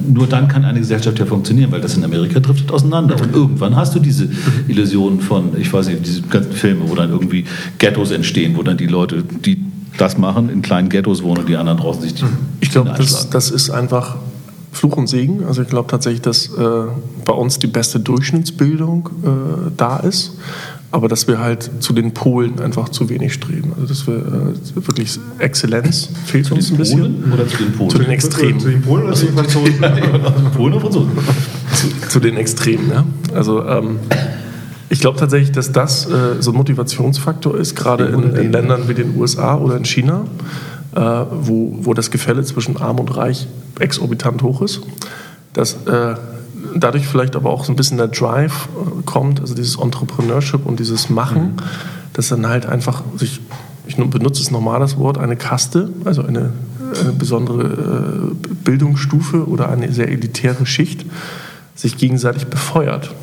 nur dann kann eine Gesellschaft ja funktionieren, weil das in Amerika driftet auseinander. Und irgendwann hast du diese Illusionen von, ich weiß nicht, diese ganzen Filme, wo dann irgendwie Ghettos entstehen, wo dann die Leute, die das machen, in kleinen Ghettos wohnen und die anderen draußen sich die. Ich glaube, das, das ist einfach Fluch und Segen. Also ich glaube tatsächlich, dass äh, bei uns die beste Durchschnittsbildung äh, da ist, aber dass wir halt zu den Polen einfach zu wenig streben. Also dass wir äh, wirklich Exzellenz fehlt zu uns ein bisschen. Polen oder zu den Polen? Zu den Extremen. Zu den Polen oder zu den Franzosen? Polen oder Franzosen? Zu, zu, den Extremen, ja. Also ähm, ich glaube tatsächlich, dass das äh, so ein Motivationsfaktor ist, gerade in, in Ländern wie den USA oder in China äh, wo, wo das Gefälle zwischen Arm und Reich exorbitant hoch ist. Dass äh, dadurch vielleicht aber auch so ein bisschen der Drive äh, kommt, also dieses Entrepreneurship und dieses Machen, mhm. dass dann halt einfach sich, ich benutze das normales Wort, eine Kaste, also eine, eine besondere äh, Bildungsstufe oder eine sehr elitäre Schicht sich gegenseitig befeuert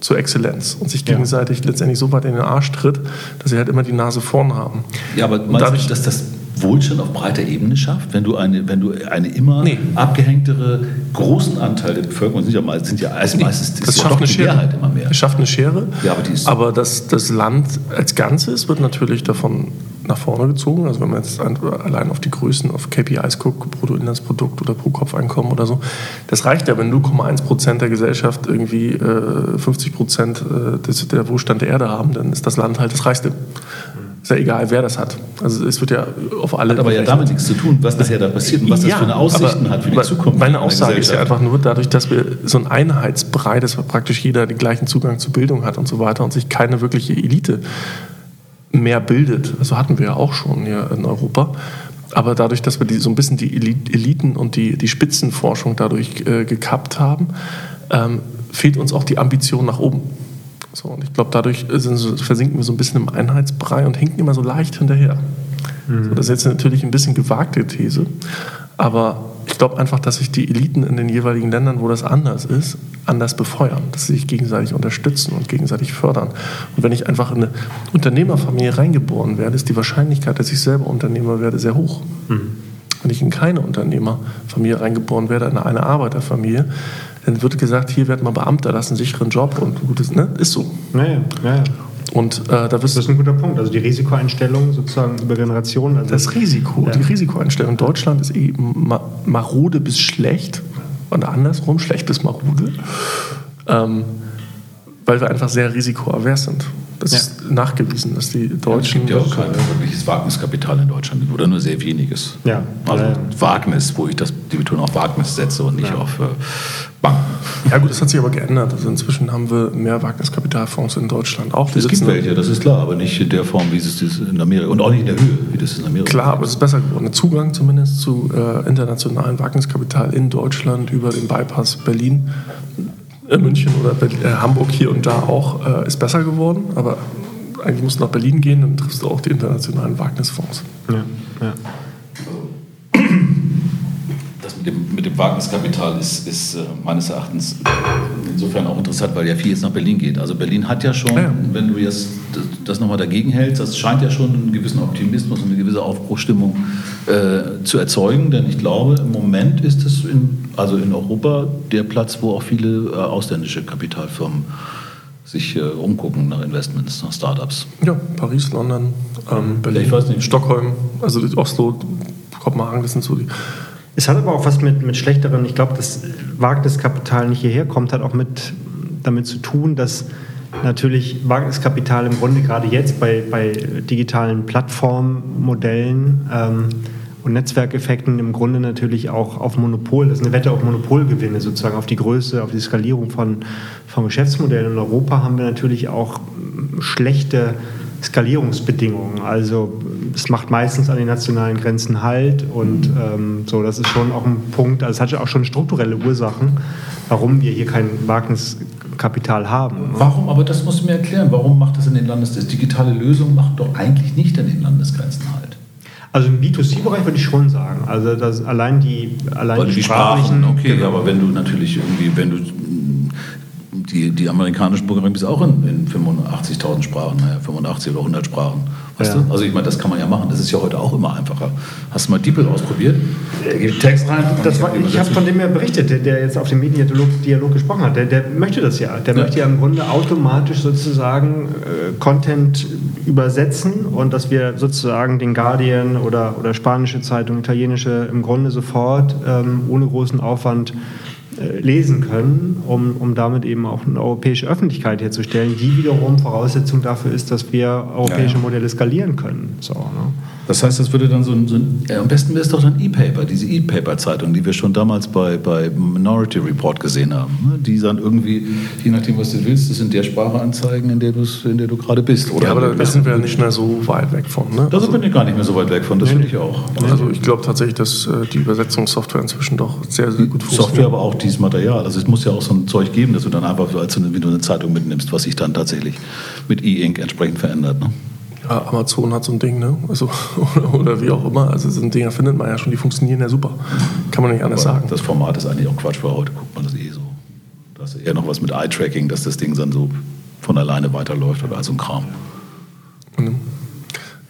zur Exzellenz und sich gegenseitig ja. letztendlich so weit in den Arsch tritt, dass sie halt immer die Nase vorn haben. Ja, aber meinst dadurch, du, dass das Wohlstand auf breiter Ebene schafft, wenn du eine, wenn du eine immer nee. abgehängtere großen Anteil der Bevölkerung sind ja meistens, sind ja also meistens das schafft eine Schere. Mehrheit immer mehr. Es schafft eine Schere. Ja, aber, die ist aber das, das Land als Ganzes wird natürlich davon nach vorne gezogen. Also wenn man jetzt allein auf die Größen, auf KPIs guckt, Bruttoinlandsprodukt oder Pro-Kopf-Einkommen oder so, das reicht ja, wenn 0,1 Prozent der Gesellschaft irgendwie äh, 50 Prozent äh, der Wohlstand der Erde haben, dann ist das Land halt das reichste. Ist ja egal, wer das hat. Also es wird ja auf alle. Hat aber ja damit nichts zu tun, was bisher da passiert und was ja, das für eine Aussichten hat für die Zukunft. Meine Aussage ist ja einfach nur dadurch, dass wir so ein Einheitsbrei, dass praktisch jeder den gleichen Zugang zu Bildung hat und so weiter und sich keine wirkliche Elite mehr bildet. Also hatten wir ja auch schon hier in Europa. Aber dadurch, dass wir die, so ein bisschen die Eliten und die, die Spitzenforschung dadurch äh, gekappt haben, ähm, fehlt uns auch die Ambition nach oben. So, und ich glaube, dadurch sind, versinken wir so ein bisschen im Einheitsbrei und hinken immer so leicht hinterher. Mhm. So, das ist jetzt natürlich ein bisschen gewagte These, aber ich glaube einfach, dass sich die Eliten in den jeweiligen Ländern, wo das anders ist, anders befeuern, dass sie sich gegenseitig unterstützen und gegenseitig fördern. Und wenn ich einfach in eine Unternehmerfamilie reingeboren werde, ist die Wahrscheinlichkeit, dass ich selber Unternehmer werde, sehr hoch. Mhm. Wenn ich in keine Unternehmerfamilie reingeboren werde, in eine Arbeiterfamilie, dann wird gesagt, hier wird mal Beamter, das ist ein sicheren Job und gutes, ne? Ist so. Naja, naja. Und äh, da das ist ein guter Punkt. Also die Risikoeinstellung sozusagen über Generationen. Also das Risiko, ja. die Risikoeinstellung. in Deutschland ist eh marode bis schlecht oder andersrum, schlecht bis marode, ähm, weil wir einfach sehr risikoavers sind. Das ja. ist nachgewiesen, dass die Deutschen. es gibt ja auch kein wirkliches Wagniskapital in Deutschland oder nur sehr weniges. Ja. Also ja. Wagnis, wo ich das, die Betonung auf Wagnis setze und nicht auf äh, Banken. Ja gut, das hat sich aber geändert. Also inzwischen haben wir mehr Wagniskapitalfonds in Deutschland auch. es gibt welche, das ist klar, aber nicht in der Form, wie es in Amerika und auch nicht in der Höhe, wie das in Amerika Klar, aber es ist besser geworden. Der Zugang zumindest zu äh, internationalen Wagniskapital in Deutschland über den Bypass Berlin München oder Berlin, äh, Hamburg hier und da auch äh, ist besser geworden. Aber eigentlich musst du nach Berlin gehen, dann triffst du auch die internationalen Wagnisfonds. Ja, ja. Dem, mit dem Wagniskapital ist, ist äh, meines Erachtens insofern auch interessant, weil ja viel jetzt nach Berlin geht. Also Berlin hat ja schon, ja, ja. wenn du jetzt das nochmal dagegen hältst, das scheint ja schon einen gewissen Optimismus und eine gewisse Aufbruchstimmung äh, zu erzeugen. Denn ich glaube, im Moment ist es in, also in Europa der Platz, wo auch viele äh, ausländische Kapitalfirmen sich äh, umgucken nach Investments, nach Startups. Ja, Paris, London, ähm, Berlin, ja, Stockholm, also Oslo, Kopenhagen, das sind so die es hat aber auch was mit, mit schlechteren, ich glaube, das Wagniskapital nicht hierher kommt, hat auch mit damit zu tun, dass natürlich Wagniskapital im Grunde gerade jetzt bei, bei digitalen Plattformmodellen ähm, und Netzwerkeffekten im Grunde natürlich auch auf Monopol, das ist eine Wette auf Monopolgewinne sozusagen, auf die Größe, auf die Skalierung von, von Geschäftsmodellen. In Europa haben wir natürlich auch schlechte Skalierungsbedingungen. Also es macht meistens an den nationalen Grenzen Halt und ähm, so, das ist schon auch ein Punkt, also es hat ja auch schon strukturelle Ursachen, warum wir hier kein Wagniskapital haben. Warum, aber das musst du mir erklären, warum macht das in den Landesgrenzen, digitale Lösung macht doch eigentlich nicht an den Landesgrenzen Halt. Also im B2C-Bereich würde ich schon sagen. Also das, allein die, allein die, die Sprachen, okay, genau. aber wenn du natürlich irgendwie, wenn du die, die amerikanischen Programme ist auch in, in 85.000 Sprachen, naja, 85 oder 100 Sprachen. Weißt ja. du? Also ich meine, das kann man ja machen. Das ist ja heute auch immer einfacher. Hast du mal DeepL ausprobiert? Der gibt Text rein. Das war, ich habe von dem ja berichtet, der, der, jetzt auf dem Mediendialog Dialog gesprochen hat. Der, der möchte das ja. Der ja. möchte ja im Grunde automatisch sozusagen äh, Content übersetzen und dass wir sozusagen den Guardian oder, oder spanische Zeitung, italienische im Grunde sofort ähm, ohne großen Aufwand äh, lesen können, um, um damit eben auch eine europäische Öffentlichkeit herzustellen, die wiederum Voraussetzung dafür ist, dass wir europäische ja, ja. Modelle skalieren können. So, ne? Das heißt, das würde dann so ein, so ein ja, am besten wäre es doch dann E-Paper, diese E-Paper-Zeitung, die wir schon damals bei, bei Minority Report gesehen haben. Ne? Die dann irgendwie, je nachdem, was du willst, das in der Sprache anzeigen, in der, in der du gerade bist. Oder ja, aber da sind wir ja nicht mehr so weit weg von. Ne? Da sind wir gar nicht mehr so weit weg von, das nee, finde ich auch. Also ich glaube tatsächlich, dass äh, die Übersetzungssoftware inzwischen doch sehr, sehr gut funktioniert. Software, aber auch dieses Material. Also es muss ja auch so ein Zeug geben, dass du dann einfach, als wie du eine Zeitung mitnimmst, was sich dann tatsächlich mit E-Ink entsprechend verändert. Ne? Ja, Amazon hat so ein Ding, ne? Also, oder, oder, wie auch immer. Also so ein Dinger findet man ja schon, die funktionieren ja super. Kann man nicht anders Aber sagen. Das Format ist eigentlich auch Quatsch, weil heute guckt man das eh so. Da ist eher noch was mit Eye-Tracking, dass das Ding dann so von alleine weiterläuft oder so ein Kram. Mhm.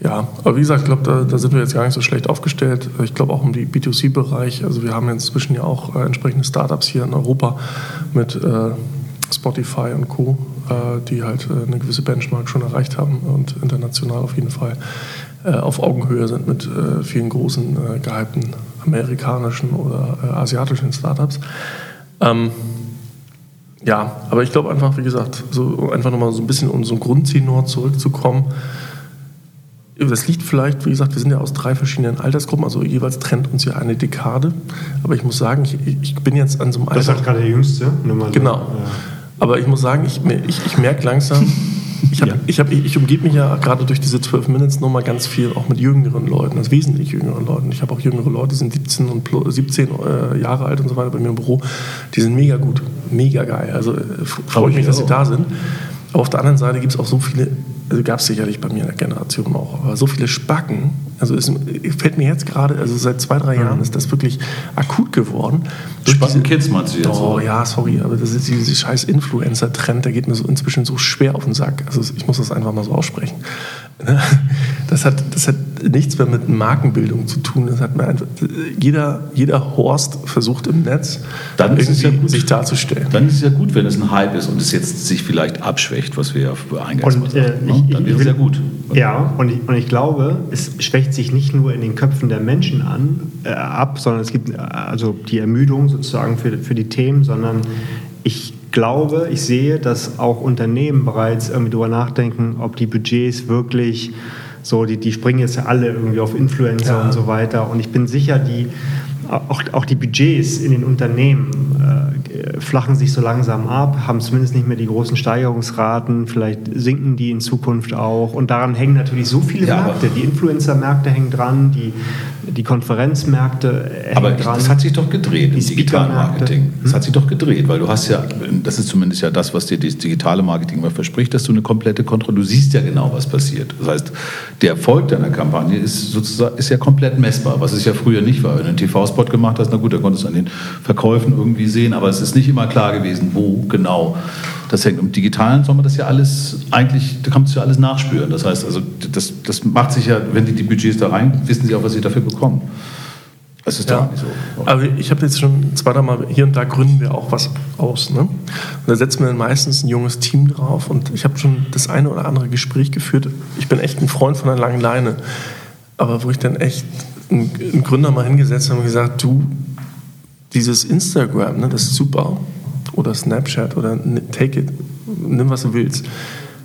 Ja, aber wie gesagt, ich glaube, da, da, sind wir jetzt gar nicht so schlecht aufgestellt. Ich glaube auch im B2C-Bereich. Also wir haben inzwischen ja auch äh, entsprechende Startups hier in Europa mit äh, Spotify und Co., die halt äh, eine gewisse Benchmark schon erreicht haben und international auf jeden Fall äh, auf Augenhöhe sind mit vielen großen, gehypten amerikanischen oder asiatischen Startups. Ähm, ja, aber ich glaube einfach, wie gesagt, so einfach nochmal so ein bisschen um so ein Grundtenor zurückzukommen. Das liegt vielleicht, wie gesagt, wir sind ja aus drei verschiedenen Altersgruppen, also jeweils trennt uns ja eine Dekade. Aber ich muss sagen, ich, ich bin jetzt an so einem Alter. Das sagt gerade der Jüngste. Genau. Ja. Aber ich muss sagen, ich, ich, ich merke langsam, ich, hab, ja. ich, hab, ich umgebe mich ja gerade durch diese 12 Minutes nochmal ganz viel auch mit jüngeren Leuten, also wesentlich jüngeren Leuten. Ich habe auch jüngere Leute, die sind 17 und 17 äh, Jahre alt und so weiter bei mir im Büro. Die sind mega gut, mega geil. Also äh, freue ich mich, dass sie da sind. Aber auf der anderen Seite gibt es auch so viele also gab es sicherlich bei mir in der Generation auch, aber so viele Spacken, also es fällt mir jetzt gerade, also seit zwei, drei Jahren mhm. ist das wirklich akut geworden. Spacken-Kids meinst du jetzt? Oh ja, sorry, aber das ist dieser scheiß Influencer-Trend, der geht mir so inzwischen so schwer auf den Sack. Also ich muss das einfach mal so aussprechen. Das hat, das hat nichts mehr mit Markenbildung zu tun. Das hat mir einfach, jeder, jeder Horst versucht im Netz dann irgendwie ja gut, sich darzustellen. Dann ist es ja gut, wenn es ein Hype ist und es jetzt sich vielleicht abschwächt, was wir ja eingangs und, äh? Dann wäre es ja gut. Ja, und ich, und ich glaube, es schwächt sich nicht nur in den Köpfen der Menschen an, äh, ab, sondern es gibt äh, also die Ermüdung sozusagen für, für die Themen, sondern ich glaube, ich sehe, dass auch Unternehmen bereits irgendwie darüber nachdenken, ob die Budgets wirklich so, die, die springen jetzt ja alle irgendwie auf Influencer ja. und so weiter. Und ich bin sicher, die, auch, auch die Budgets in den Unternehmen äh, flachen sich so langsam ab, haben zumindest nicht mehr die großen Steigerungsraten, vielleicht sinken die in Zukunft auch. Und daran hängen natürlich so viele ja, Märkte. Die Influencer-Märkte hängen dran, die die Konferenzmärkte Aber dran. das hat sich doch gedreht im digitalen Marketing. Das hat sich doch gedreht, weil du hast ja, das ist zumindest ja das, was dir das digitale Marketing immer verspricht, dass du eine komplette Kontrolle, du siehst ja genau, was passiert. Das heißt, der Erfolg deiner Kampagne ist sozusagen, ist ja komplett messbar, was es ja früher nicht war. Wenn du einen TV-Spot gemacht hast, na gut, da konntest du an den Verkäufen irgendwie sehen, aber es ist nicht immer klar gewesen, wo genau das hängt. Im Digitalen soll man das ja alles, eigentlich, da kann man das ja alles nachspüren. Das heißt, also das, das macht sich ja, wenn die die Budgets da rein, wissen sie auch, was sie dafür bekommen. Das ist ja nicht so. Aber ich habe jetzt schon zweimal hier und da gründen wir auch was aus. Ne? Und da setzen wir dann meistens ein junges Team drauf und ich habe schon das eine oder andere Gespräch geführt. Ich bin echt ein Freund von einer langen Leine. Aber wo ich dann echt einen Gründer mal hingesetzt habe und gesagt, du, dieses Instagram, ne, das ist super oder Snapchat oder Take It, nimm was du willst.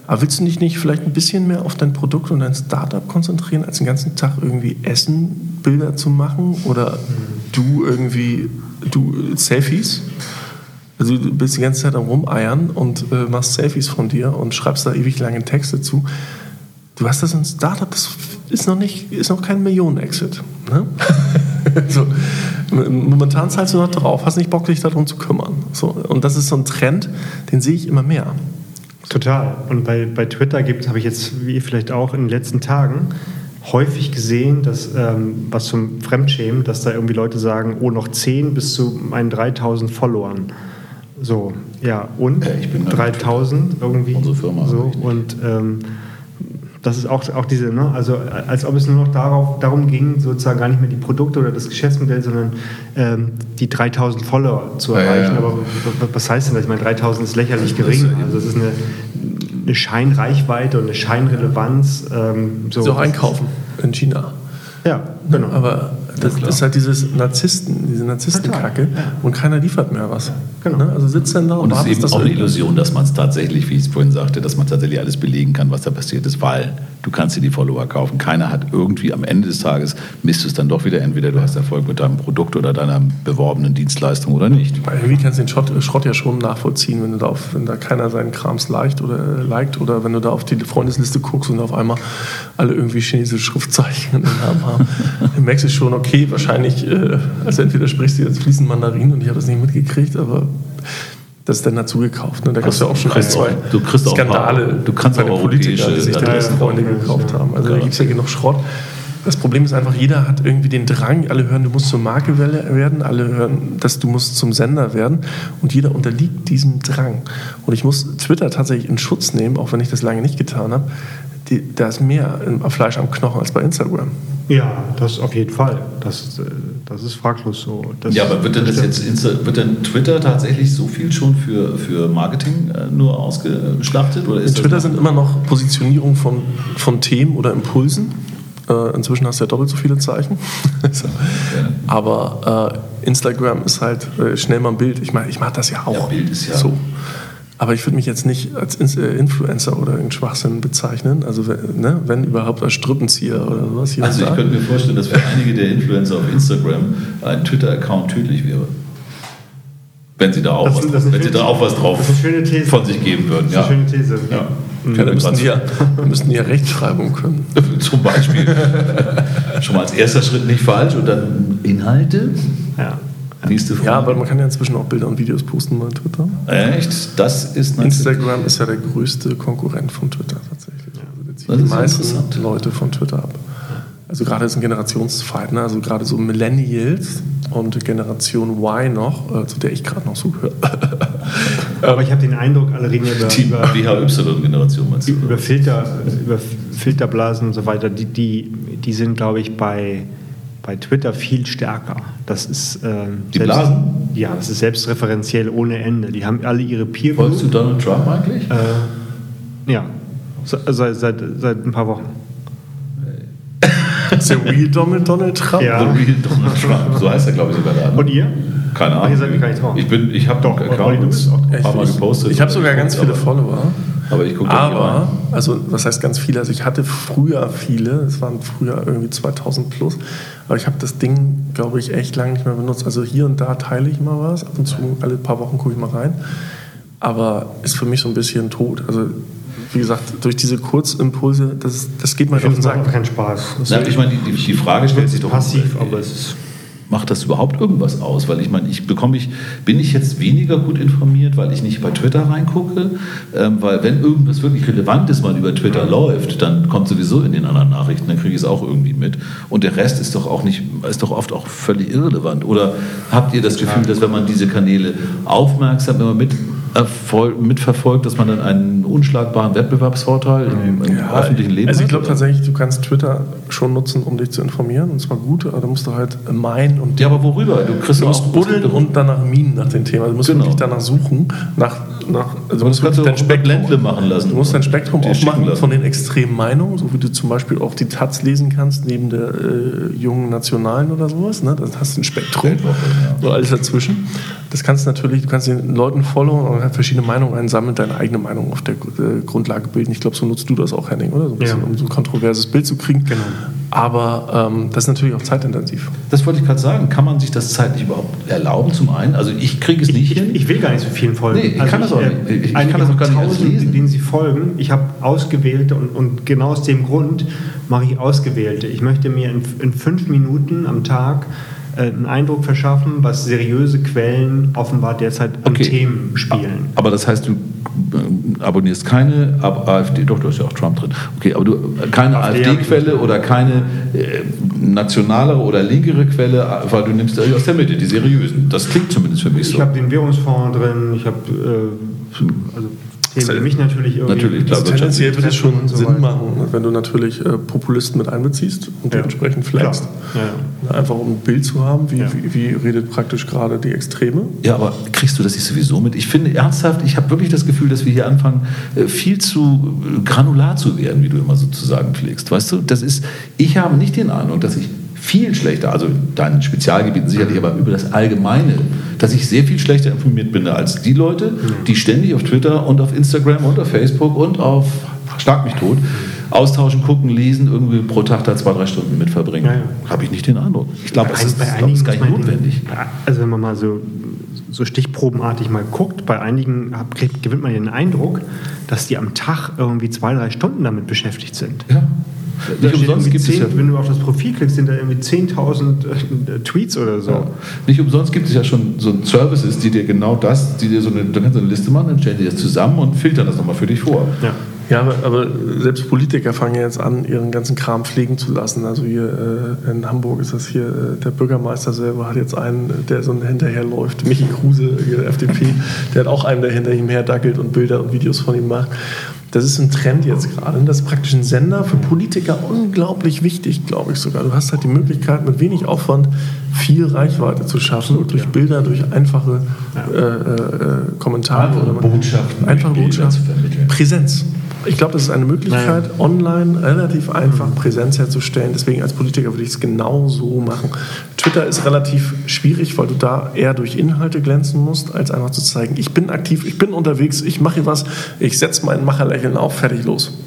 Aber willst du dich nicht vielleicht ein bisschen mehr auf dein Produkt und dein Startup konzentrieren, als den ganzen Tag irgendwie Essen-Bilder zu machen oder du irgendwie, du Selfies? Also du bist die ganze Zeit am Rumeiern und äh, machst Selfies von dir und schreibst da ewig lange Texte zu. du hast das ein Startup, das ist noch nicht, ist noch kein Millionen-Exit. Ne? so, momentan zahlst du noch drauf, hast nicht Bock, dich darum zu kümmern. So, und das ist so ein Trend, den sehe ich immer mehr. Total. Und bei, bei Twitter gibt habe ich jetzt, wie vielleicht auch in den letzten Tagen, häufig gesehen, dass ähm, was zum Fremdschämen, dass da irgendwie Leute sagen, oh, noch 10 bis zu meinen 3000 Followern. So, ja, und Ja, ich bin 3000 irgendwie. Unsere Firma So, und ähm, das ist auch, auch diese, ne, also als ob es nur noch darauf, darum ging, sozusagen gar nicht mehr die Produkte oder das Geschäftsmodell, sondern ähm, die 3000 Follower zu Ja, ja, erreichen. ja. Aber was heißt denn das? Ich meine, 3000 ist lächerlich ist gering. Also es ist eine, eine Scheinreichweite und eine Scheinrelevanz. Ähm, so. Sie auch einkaufen in China. Ja, genau. Aber das klar. ist halt dieses Narzissten, diese Narzisstenkacke ja. und keiner liefert mehr was. Genau. Ne? Also sitzt dann da und, Und es ist eben auch eine Illusion, dass man es tatsächlich, wie ich es vorhin sagte, dass man tatsächlich alles belegen kann, was da passiert ist, weil du kannst dir die Follower kaufen. Keiner hat irgendwie am Ende des Tages, misst es dann doch wieder, entweder du hast Erfolg mit deinem Produkt oder deiner beworbenen Dienstleistung oder nicht. Weil Irgendwie kannst du den Schrott, Schrott ja schon nachvollziehen, wenn, du da auf, wenn da keiner seinen Krams liked oder, äh, liked oder wenn du da auf die Freundesliste guckst und auf einmal alle irgendwie chinesische Schriftzeichen in den Namen haben. Dann merkst du schon, okay, wahrscheinlich, äh, also entweder sprichst du jetzt fließend Mandarin und ich habe das nicht mitgekriegt, aber das ist dann dazu gekauft. Ne? Da gab es ja auch schon ein, kriegst zwei auch- du kriegst auch Skandale du kannst bei den auch Politikern, die sich die Adressen Freunde gekauft haben. Also da Klar. gibt es ja genug Schrott. Das Problem ist einfach, jeder hat irgendwie den Drang, alle hören, du musst zur Marke werden, alle hören, dass du musst zum Sender werden und jeder unterliegt diesem Drang. Und ich muss Twitter tatsächlich in Schutz nehmen, auch wenn ich das lange nicht getan habe. Da ist mehr im- Fleisch am Knochen als bei Instagram. Ja, das auf jeden Fall. Das, äh, das ist fraglos so. Das, Ja, aber wird denn das jetzt Insta, wird denn Twitter tatsächlich so viel schon für, für Marketing äh, nur ausgeschlachtet? Oder In ist Twitter sind immer noch Positionierung von, von Themen oder Impulsen. Äh, inzwischen hast du ja doppelt so viele Zeichen. so. Aber äh, Instagram ist halt äh, schnell mal ein Bild. Ich meine, ich mache das ja auch. Ja, Bild ist ja- so. Aber ich würde mich jetzt nicht als äh, Influencer oder irgendeinen Schwachsinn bezeichnen. Also wenn, ne, wenn überhaupt als Strippenzieher oder sowas. Hier Also ich da. könnte mir vorstellen, dass für einige der Influencer auf Instagram ein Twitter-Account tödlich wäre. Wenn sie da auch, Das was, das wenn sie da auch was drauf das ist eine schöne These. von sich geben würden. Das ist Ja. eine schöne These. Ja. ja, dann müssten die ja, müssten die ja Rechtschreibung können. Zum Beispiel. Schon mal als erster Schritt nicht falsch und dann Inhalte. Ja. Nächste Frage. Ja, aber man kann ja inzwischen auch Bilder und Videos posten bei Twitter. Echt? Das ist natürlich- Instagram ist ja der größte Konkurrent von Twitter tatsächlich. Also der zieht Das die meisten. Leute von Twitter ab. Also gerade ist ein Generationsfight, ne? also gerade so Millennials und Generation Y noch, äh, zu der ich gerade noch so gehöre. Aber ich habe den Eindruck, alle reden ja über, Die BHY-Generation meinst du? über, Filter, über Filterblasen und so weiter. Die, die, die sind, glaube ich, bei, bei Twitter viel stärker. Das ist, ähm, Die selbst- Blasen? Ja, das ist selbstreferenziell ohne Ende. Die haben alle ihre peer Folgst du Donald Trump eigentlich? Äh, ja, Se- seit, seit, seit ein paar Wochen. ist der Real Donald, Donald Trump? Ja. The Real Donald Trump. So heißt er, glaube ich, sogar da. ne? Und ihr? Keine Ahnung. ihr seid mir gar nicht drauf. Ich, bin, ich habe doch Olli, Account du bist auch- ein paar Mal ich gepostet. ich habe sogar ganz viele Follower. Aber ich gucke. Aber, also was heißt ganz viele? Also ich hatte früher viele, es waren früher irgendwie 2000 plus, aber ich habe das Ding, glaube ich, echt lange nicht mehr benutzt. Also hier und da teile ich mal was, ab und zu, alle paar Wochen gucke ich mal rein. Aber ist für mich so ein bisschen tot. Also wie gesagt, durch diese Kurzimpulse, das, das geht mir Ich auf den Sack. keinen Spaß. Na, ich meine, die, die, Frage stellt sich doch passiv, aber es ist. Macht das überhaupt irgendwas aus? Weil ich meine, ich bekomme ich, bin ich jetzt weniger gut informiert, weil ich nicht bei Twitter reingucke? Ähm, weil wenn irgendwas wirklich Relevantes mal über Twitter läuft, dann kommt sowieso in den anderen Nachrichten, dann kriege ich es auch irgendwie mit. Und der Rest ist doch auch nicht, ist doch oft auch völlig irrelevant. Oder habt ihr das Gefühl, dass wenn man diese Kanäle aufmerksam immer mit mitverfolgt, dass man dann einen unschlagbaren Wettbewerbsvorteil im, im Ja, öffentlichen Leben also ich hat, glaube tatsächlich, du kannst Twitter schon nutzen, um dich zu informieren, und zwar gut, aber da musst du halt meinen und Ja, aber worüber? Du kriegst Du auch musst buddeln und danach minen nach den Themen. Also du musst Genau. wirklich danach suchen, nach, nach also Du musst dein Speckländle machen lassen. Du musst dein Spektrum aufmachen lassen. von den extremen Meinungen, so wie du zum Beispiel auch die Taz lesen kannst, neben der äh, jungen Nationalen oder sowas. Ne? Das hast du ein Spektrum. Weltwoche, ja. So alles dazwischen. Das kannst du natürlich, du kannst den Leuten followen verschiedene Meinungen einsammeln, deine eigene Meinung auf der äh, Grundlage bilden. Ich glaube, so nutzt du das auch, Henning, oder? So ein bisschen, Ja. um so ein kontroverses Bild zu kriegen. Genau. Aber ähm, das ist natürlich auch zeitintensiv. Das wollte ich gerade sagen. Kann man sich das zeitlich überhaupt erlauben? Zum einen, also ich kriege es nicht ich, hin. Ich will gar nicht so vielen folgen. Nee, ich also kann das auch äh, nicht. Ich- ich einige kann das auch gar nicht lesen. denen Sie folgen. Ich habe ausgewählte und, und genau aus dem Grund mache ich ausgewählte. Ich möchte mir in, in fünf Minuten am Tag äh, einen Eindruck verschaffen, was seriöse Quellen offenbar derzeit an Okay. Themen spielen. Aber das heißt, du äh, abonnierst keine Ab- AfD, doch, da ist ja auch Trump drin. Okay, aber du äh, keine AfD AfD-Quelle oder keine äh, nationalere oder linkere Quelle, äh, weil du nimmst aus der Mitte, die seriösen. Das klingt zumindest für mich so. Ich habe den Währungsfonds drin, ich habe äh, also Themen, die mich natürlich irgendwie... Natürlich, klar. Also tendenziell wird es schon so Sinn weiter. machen, wenn du natürlich äh, Populisten mit einbeziehst und Ja. dementsprechend flagst. Klar. Ja, Einfach um ein Bild zu haben, wie, Ja. wie, wie redet praktisch gerade die Extreme. Ja, aber kriegst du das nicht sowieso mit? Ich finde ernsthaft, ich habe wirklich das Gefühl, dass wir hier anfangen, äh, viel zu äh, granular zu werden, wie du immer sozusagen pflegst. Weißt du, das ist, ich habe nicht den Eindruck, dass ich viel schlechter, also deinen Spezialgebieten sicherlich, aber über das Allgemeine, dass ich sehr viel schlechter informiert bin als die Leute, die ständig auf Twitter und auf Instagram und auf Facebook und auf Schlag mich tot austauschen, gucken, lesen, irgendwie pro Tag da zwei, drei Stunden mit verbringen. Ja, ja. Habe ich nicht den Eindruck. Ich glaube, es ist, es ist gar nicht notwendig. Also wenn man mal so, so stichprobenartig mal guckt, bei einigen hab, gewinnt man den Eindruck, dass die am Tag irgendwie zwei, drei Stunden damit beschäftigt sind. Ja. Da Nicht umsonst gibt es 10, ja, Wenn du auf das Profil klickst, sind da irgendwie 10.000 äh, Tweets oder so. ja. nicht umsonst gibt es ja schon so Services, die dir genau das, die dir so eine, dann kannst du eine Liste machen, dann stellen die das zusammen und filtern das nochmal für dich vor. Ja. Ja, aber, aber selbst Politiker fangen ja jetzt an, ihren ganzen Kram pflegen zu lassen. Also hier äh, in Hamburg ist das hier, äh, der Bürgermeister selber hat jetzt einen, äh, der so hinterherläuft. Michi Kruse, der FDP, der hat auch einen, der hinter ihm herdackelt und Bilder und Videos von ihm macht. Das ist ein Trend jetzt gerade. Das ist praktisch ein Sender für Politiker unglaublich wichtig, glaube ich sogar. Du hast halt die Möglichkeit, mit wenig Aufwand viel Reichweite zu schaffen, durch Bilder, durch einfache äh, äh, Kommentare. Einfache Botschaften, Einfache Botschaften. Präsenz. Ich glaube, das ist eine Möglichkeit, online relativ einfach Präsenz herzustellen. Deswegen als Politiker würde ich es genau so machen. Twitter ist relativ schwierig, weil du da eher durch Inhalte glänzen musst, als einfach zu zeigen, ich bin aktiv, ich bin unterwegs, ich mache hier was, ich setze mein Macherlächeln auf, fertig los.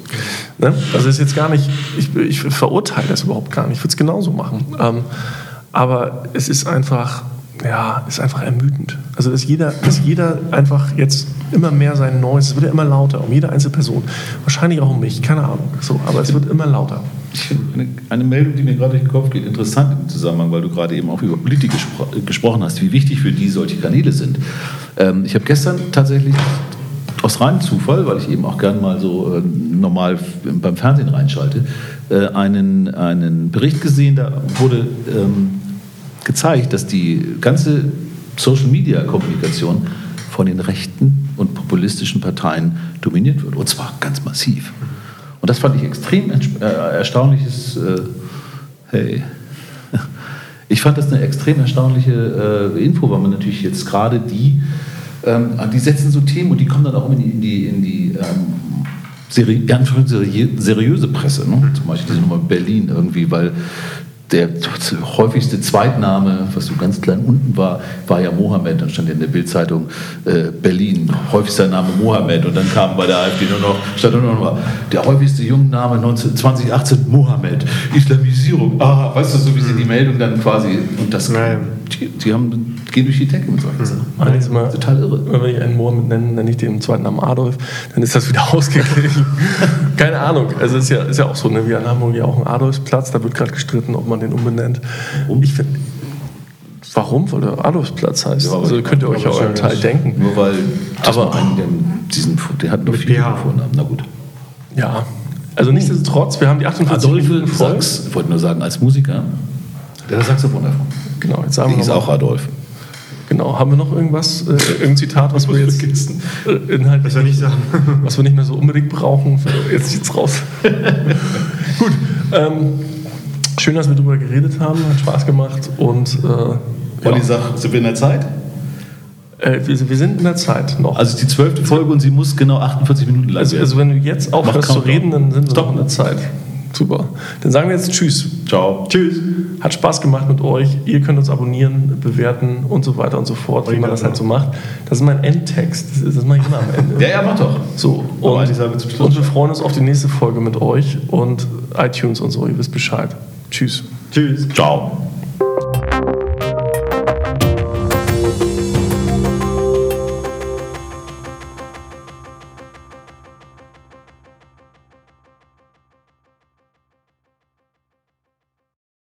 Ne? Das ist jetzt gar nicht, ich, ich verurteile das überhaupt gar nicht, ich würde es genauso machen. Ähm, aber es ist einfach, ja, ist einfach ermüdend. Also dass jeder, dass jeder einfach jetzt immer mehr sein Neues, es wird ja immer lauter, um jede einzelne Person. Wahrscheinlich auch um mich, keine Ahnung. So, aber es wird immer lauter. Eine, eine Meldung, die mir gerade durch den Kopf geht, interessant im Zusammenhang, weil du gerade eben auch über Politik gespro gesprochen hast, wie wichtig für die solche Kanäle sind. Ähm, ich habe gestern tatsächlich aus reinem Zufall, weil ich eben auch gern mal so äh, normal beim Fernsehen reinschalte, äh, einen, einen Bericht gesehen, da wurde ähm, gezeigt, dass die ganze Social-Media-Kommunikation von den rechten und populistischen Parteien dominiert wird. Und zwar ganz massiv. Und das fand ich extrem äh, erstaunliches. Äh, hey. Ich fand das eine extrem erstaunliche äh, Info, weil man natürlich jetzt gerade die, ähm, die setzen so Themen und die kommen dann auch in die, in die, in die ähm, seri seriöse Presse. Ne? Zum Beispiel diese Nummer Berlin irgendwie, weil der häufigste Zweitname, was so ganz klein unten war, war ja Mohammed. Dann stand in der Bildzeitung äh, Berlin, häufigster Name Mohammed. Und dann kam bei der AfD nur noch, stand nur noch der häufigste Jungenname 19, 2018 Mohammed. Islamisierung. Ah, weißt du, so wie sie die Meldung dann quasi. Und das, Nein. Die, die haben, gehen durch die Decke mit solchen Sachen. Meine ist immer, Total irre. Wenn ich einen Mohammed nenne, nenne ich den im zweiten Namen Adolf, dann ist das wieder ausgeglichen. Keine Ahnung. Also es ist ja, ist ja auch so, ne? wir in Hamburg ja auch einen Adolfsplatz, da wird gerade gestritten, ob man den umbenennt. Warum? Ich finde, warum? Weil der Adolfsplatz heißt. Ja, also könnt ihr euch ja aber euren Teil denken. Nur weil das Aber- einen, der, diesen, der hat noch Mit viele. Vornamen. Na gut. Ja. Also nichtsdestotrotz, wir haben die 48 Adolphe Minuten voll. Sachs, ich wollte nur sagen, als Musiker, der hat Saxophon davon. Genau, jetzt sagen Die wir ist noch auch Adolf. Genau, haben wir noch irgendwas, äh, irgendein Zitat, was wir jetzt äh, inhaltlich Das soll ich sagen. was wir nicht mehr so unbedingt brauchen. Jetzt zieht's raus. Gut. Ähm, schön, dass wir darüber geredet haben. Hat Spaß gemacht. Und äh, Olli ja. sagt, sind wir in der Zeit? äh, wir, wir sind in der Zeit noch. Also es ist die zwölfte Folge und sie muss genau 48 Minuten lang Also, werden. also wenn du jetzt aufhörst zu reden, dann sind wir noch in der Zeit. Super. Dann sagen wir jetzt Tschüss. Ciao. Tschüss. Hat Spaß gemacht mit euch. Ihr könnt uns abonnieren, bewerten und so weiter und so fort, wie man das halt so macht. Das ist mein Endtext. Das, ist, ich immer am Ende. Ja, ja, mach doch. So, und, und wir freuen uns auf die nächste Folge mit euch und iTunes und so, ihr wisst Bescheid. Tschüss. Tschüss. Ciao.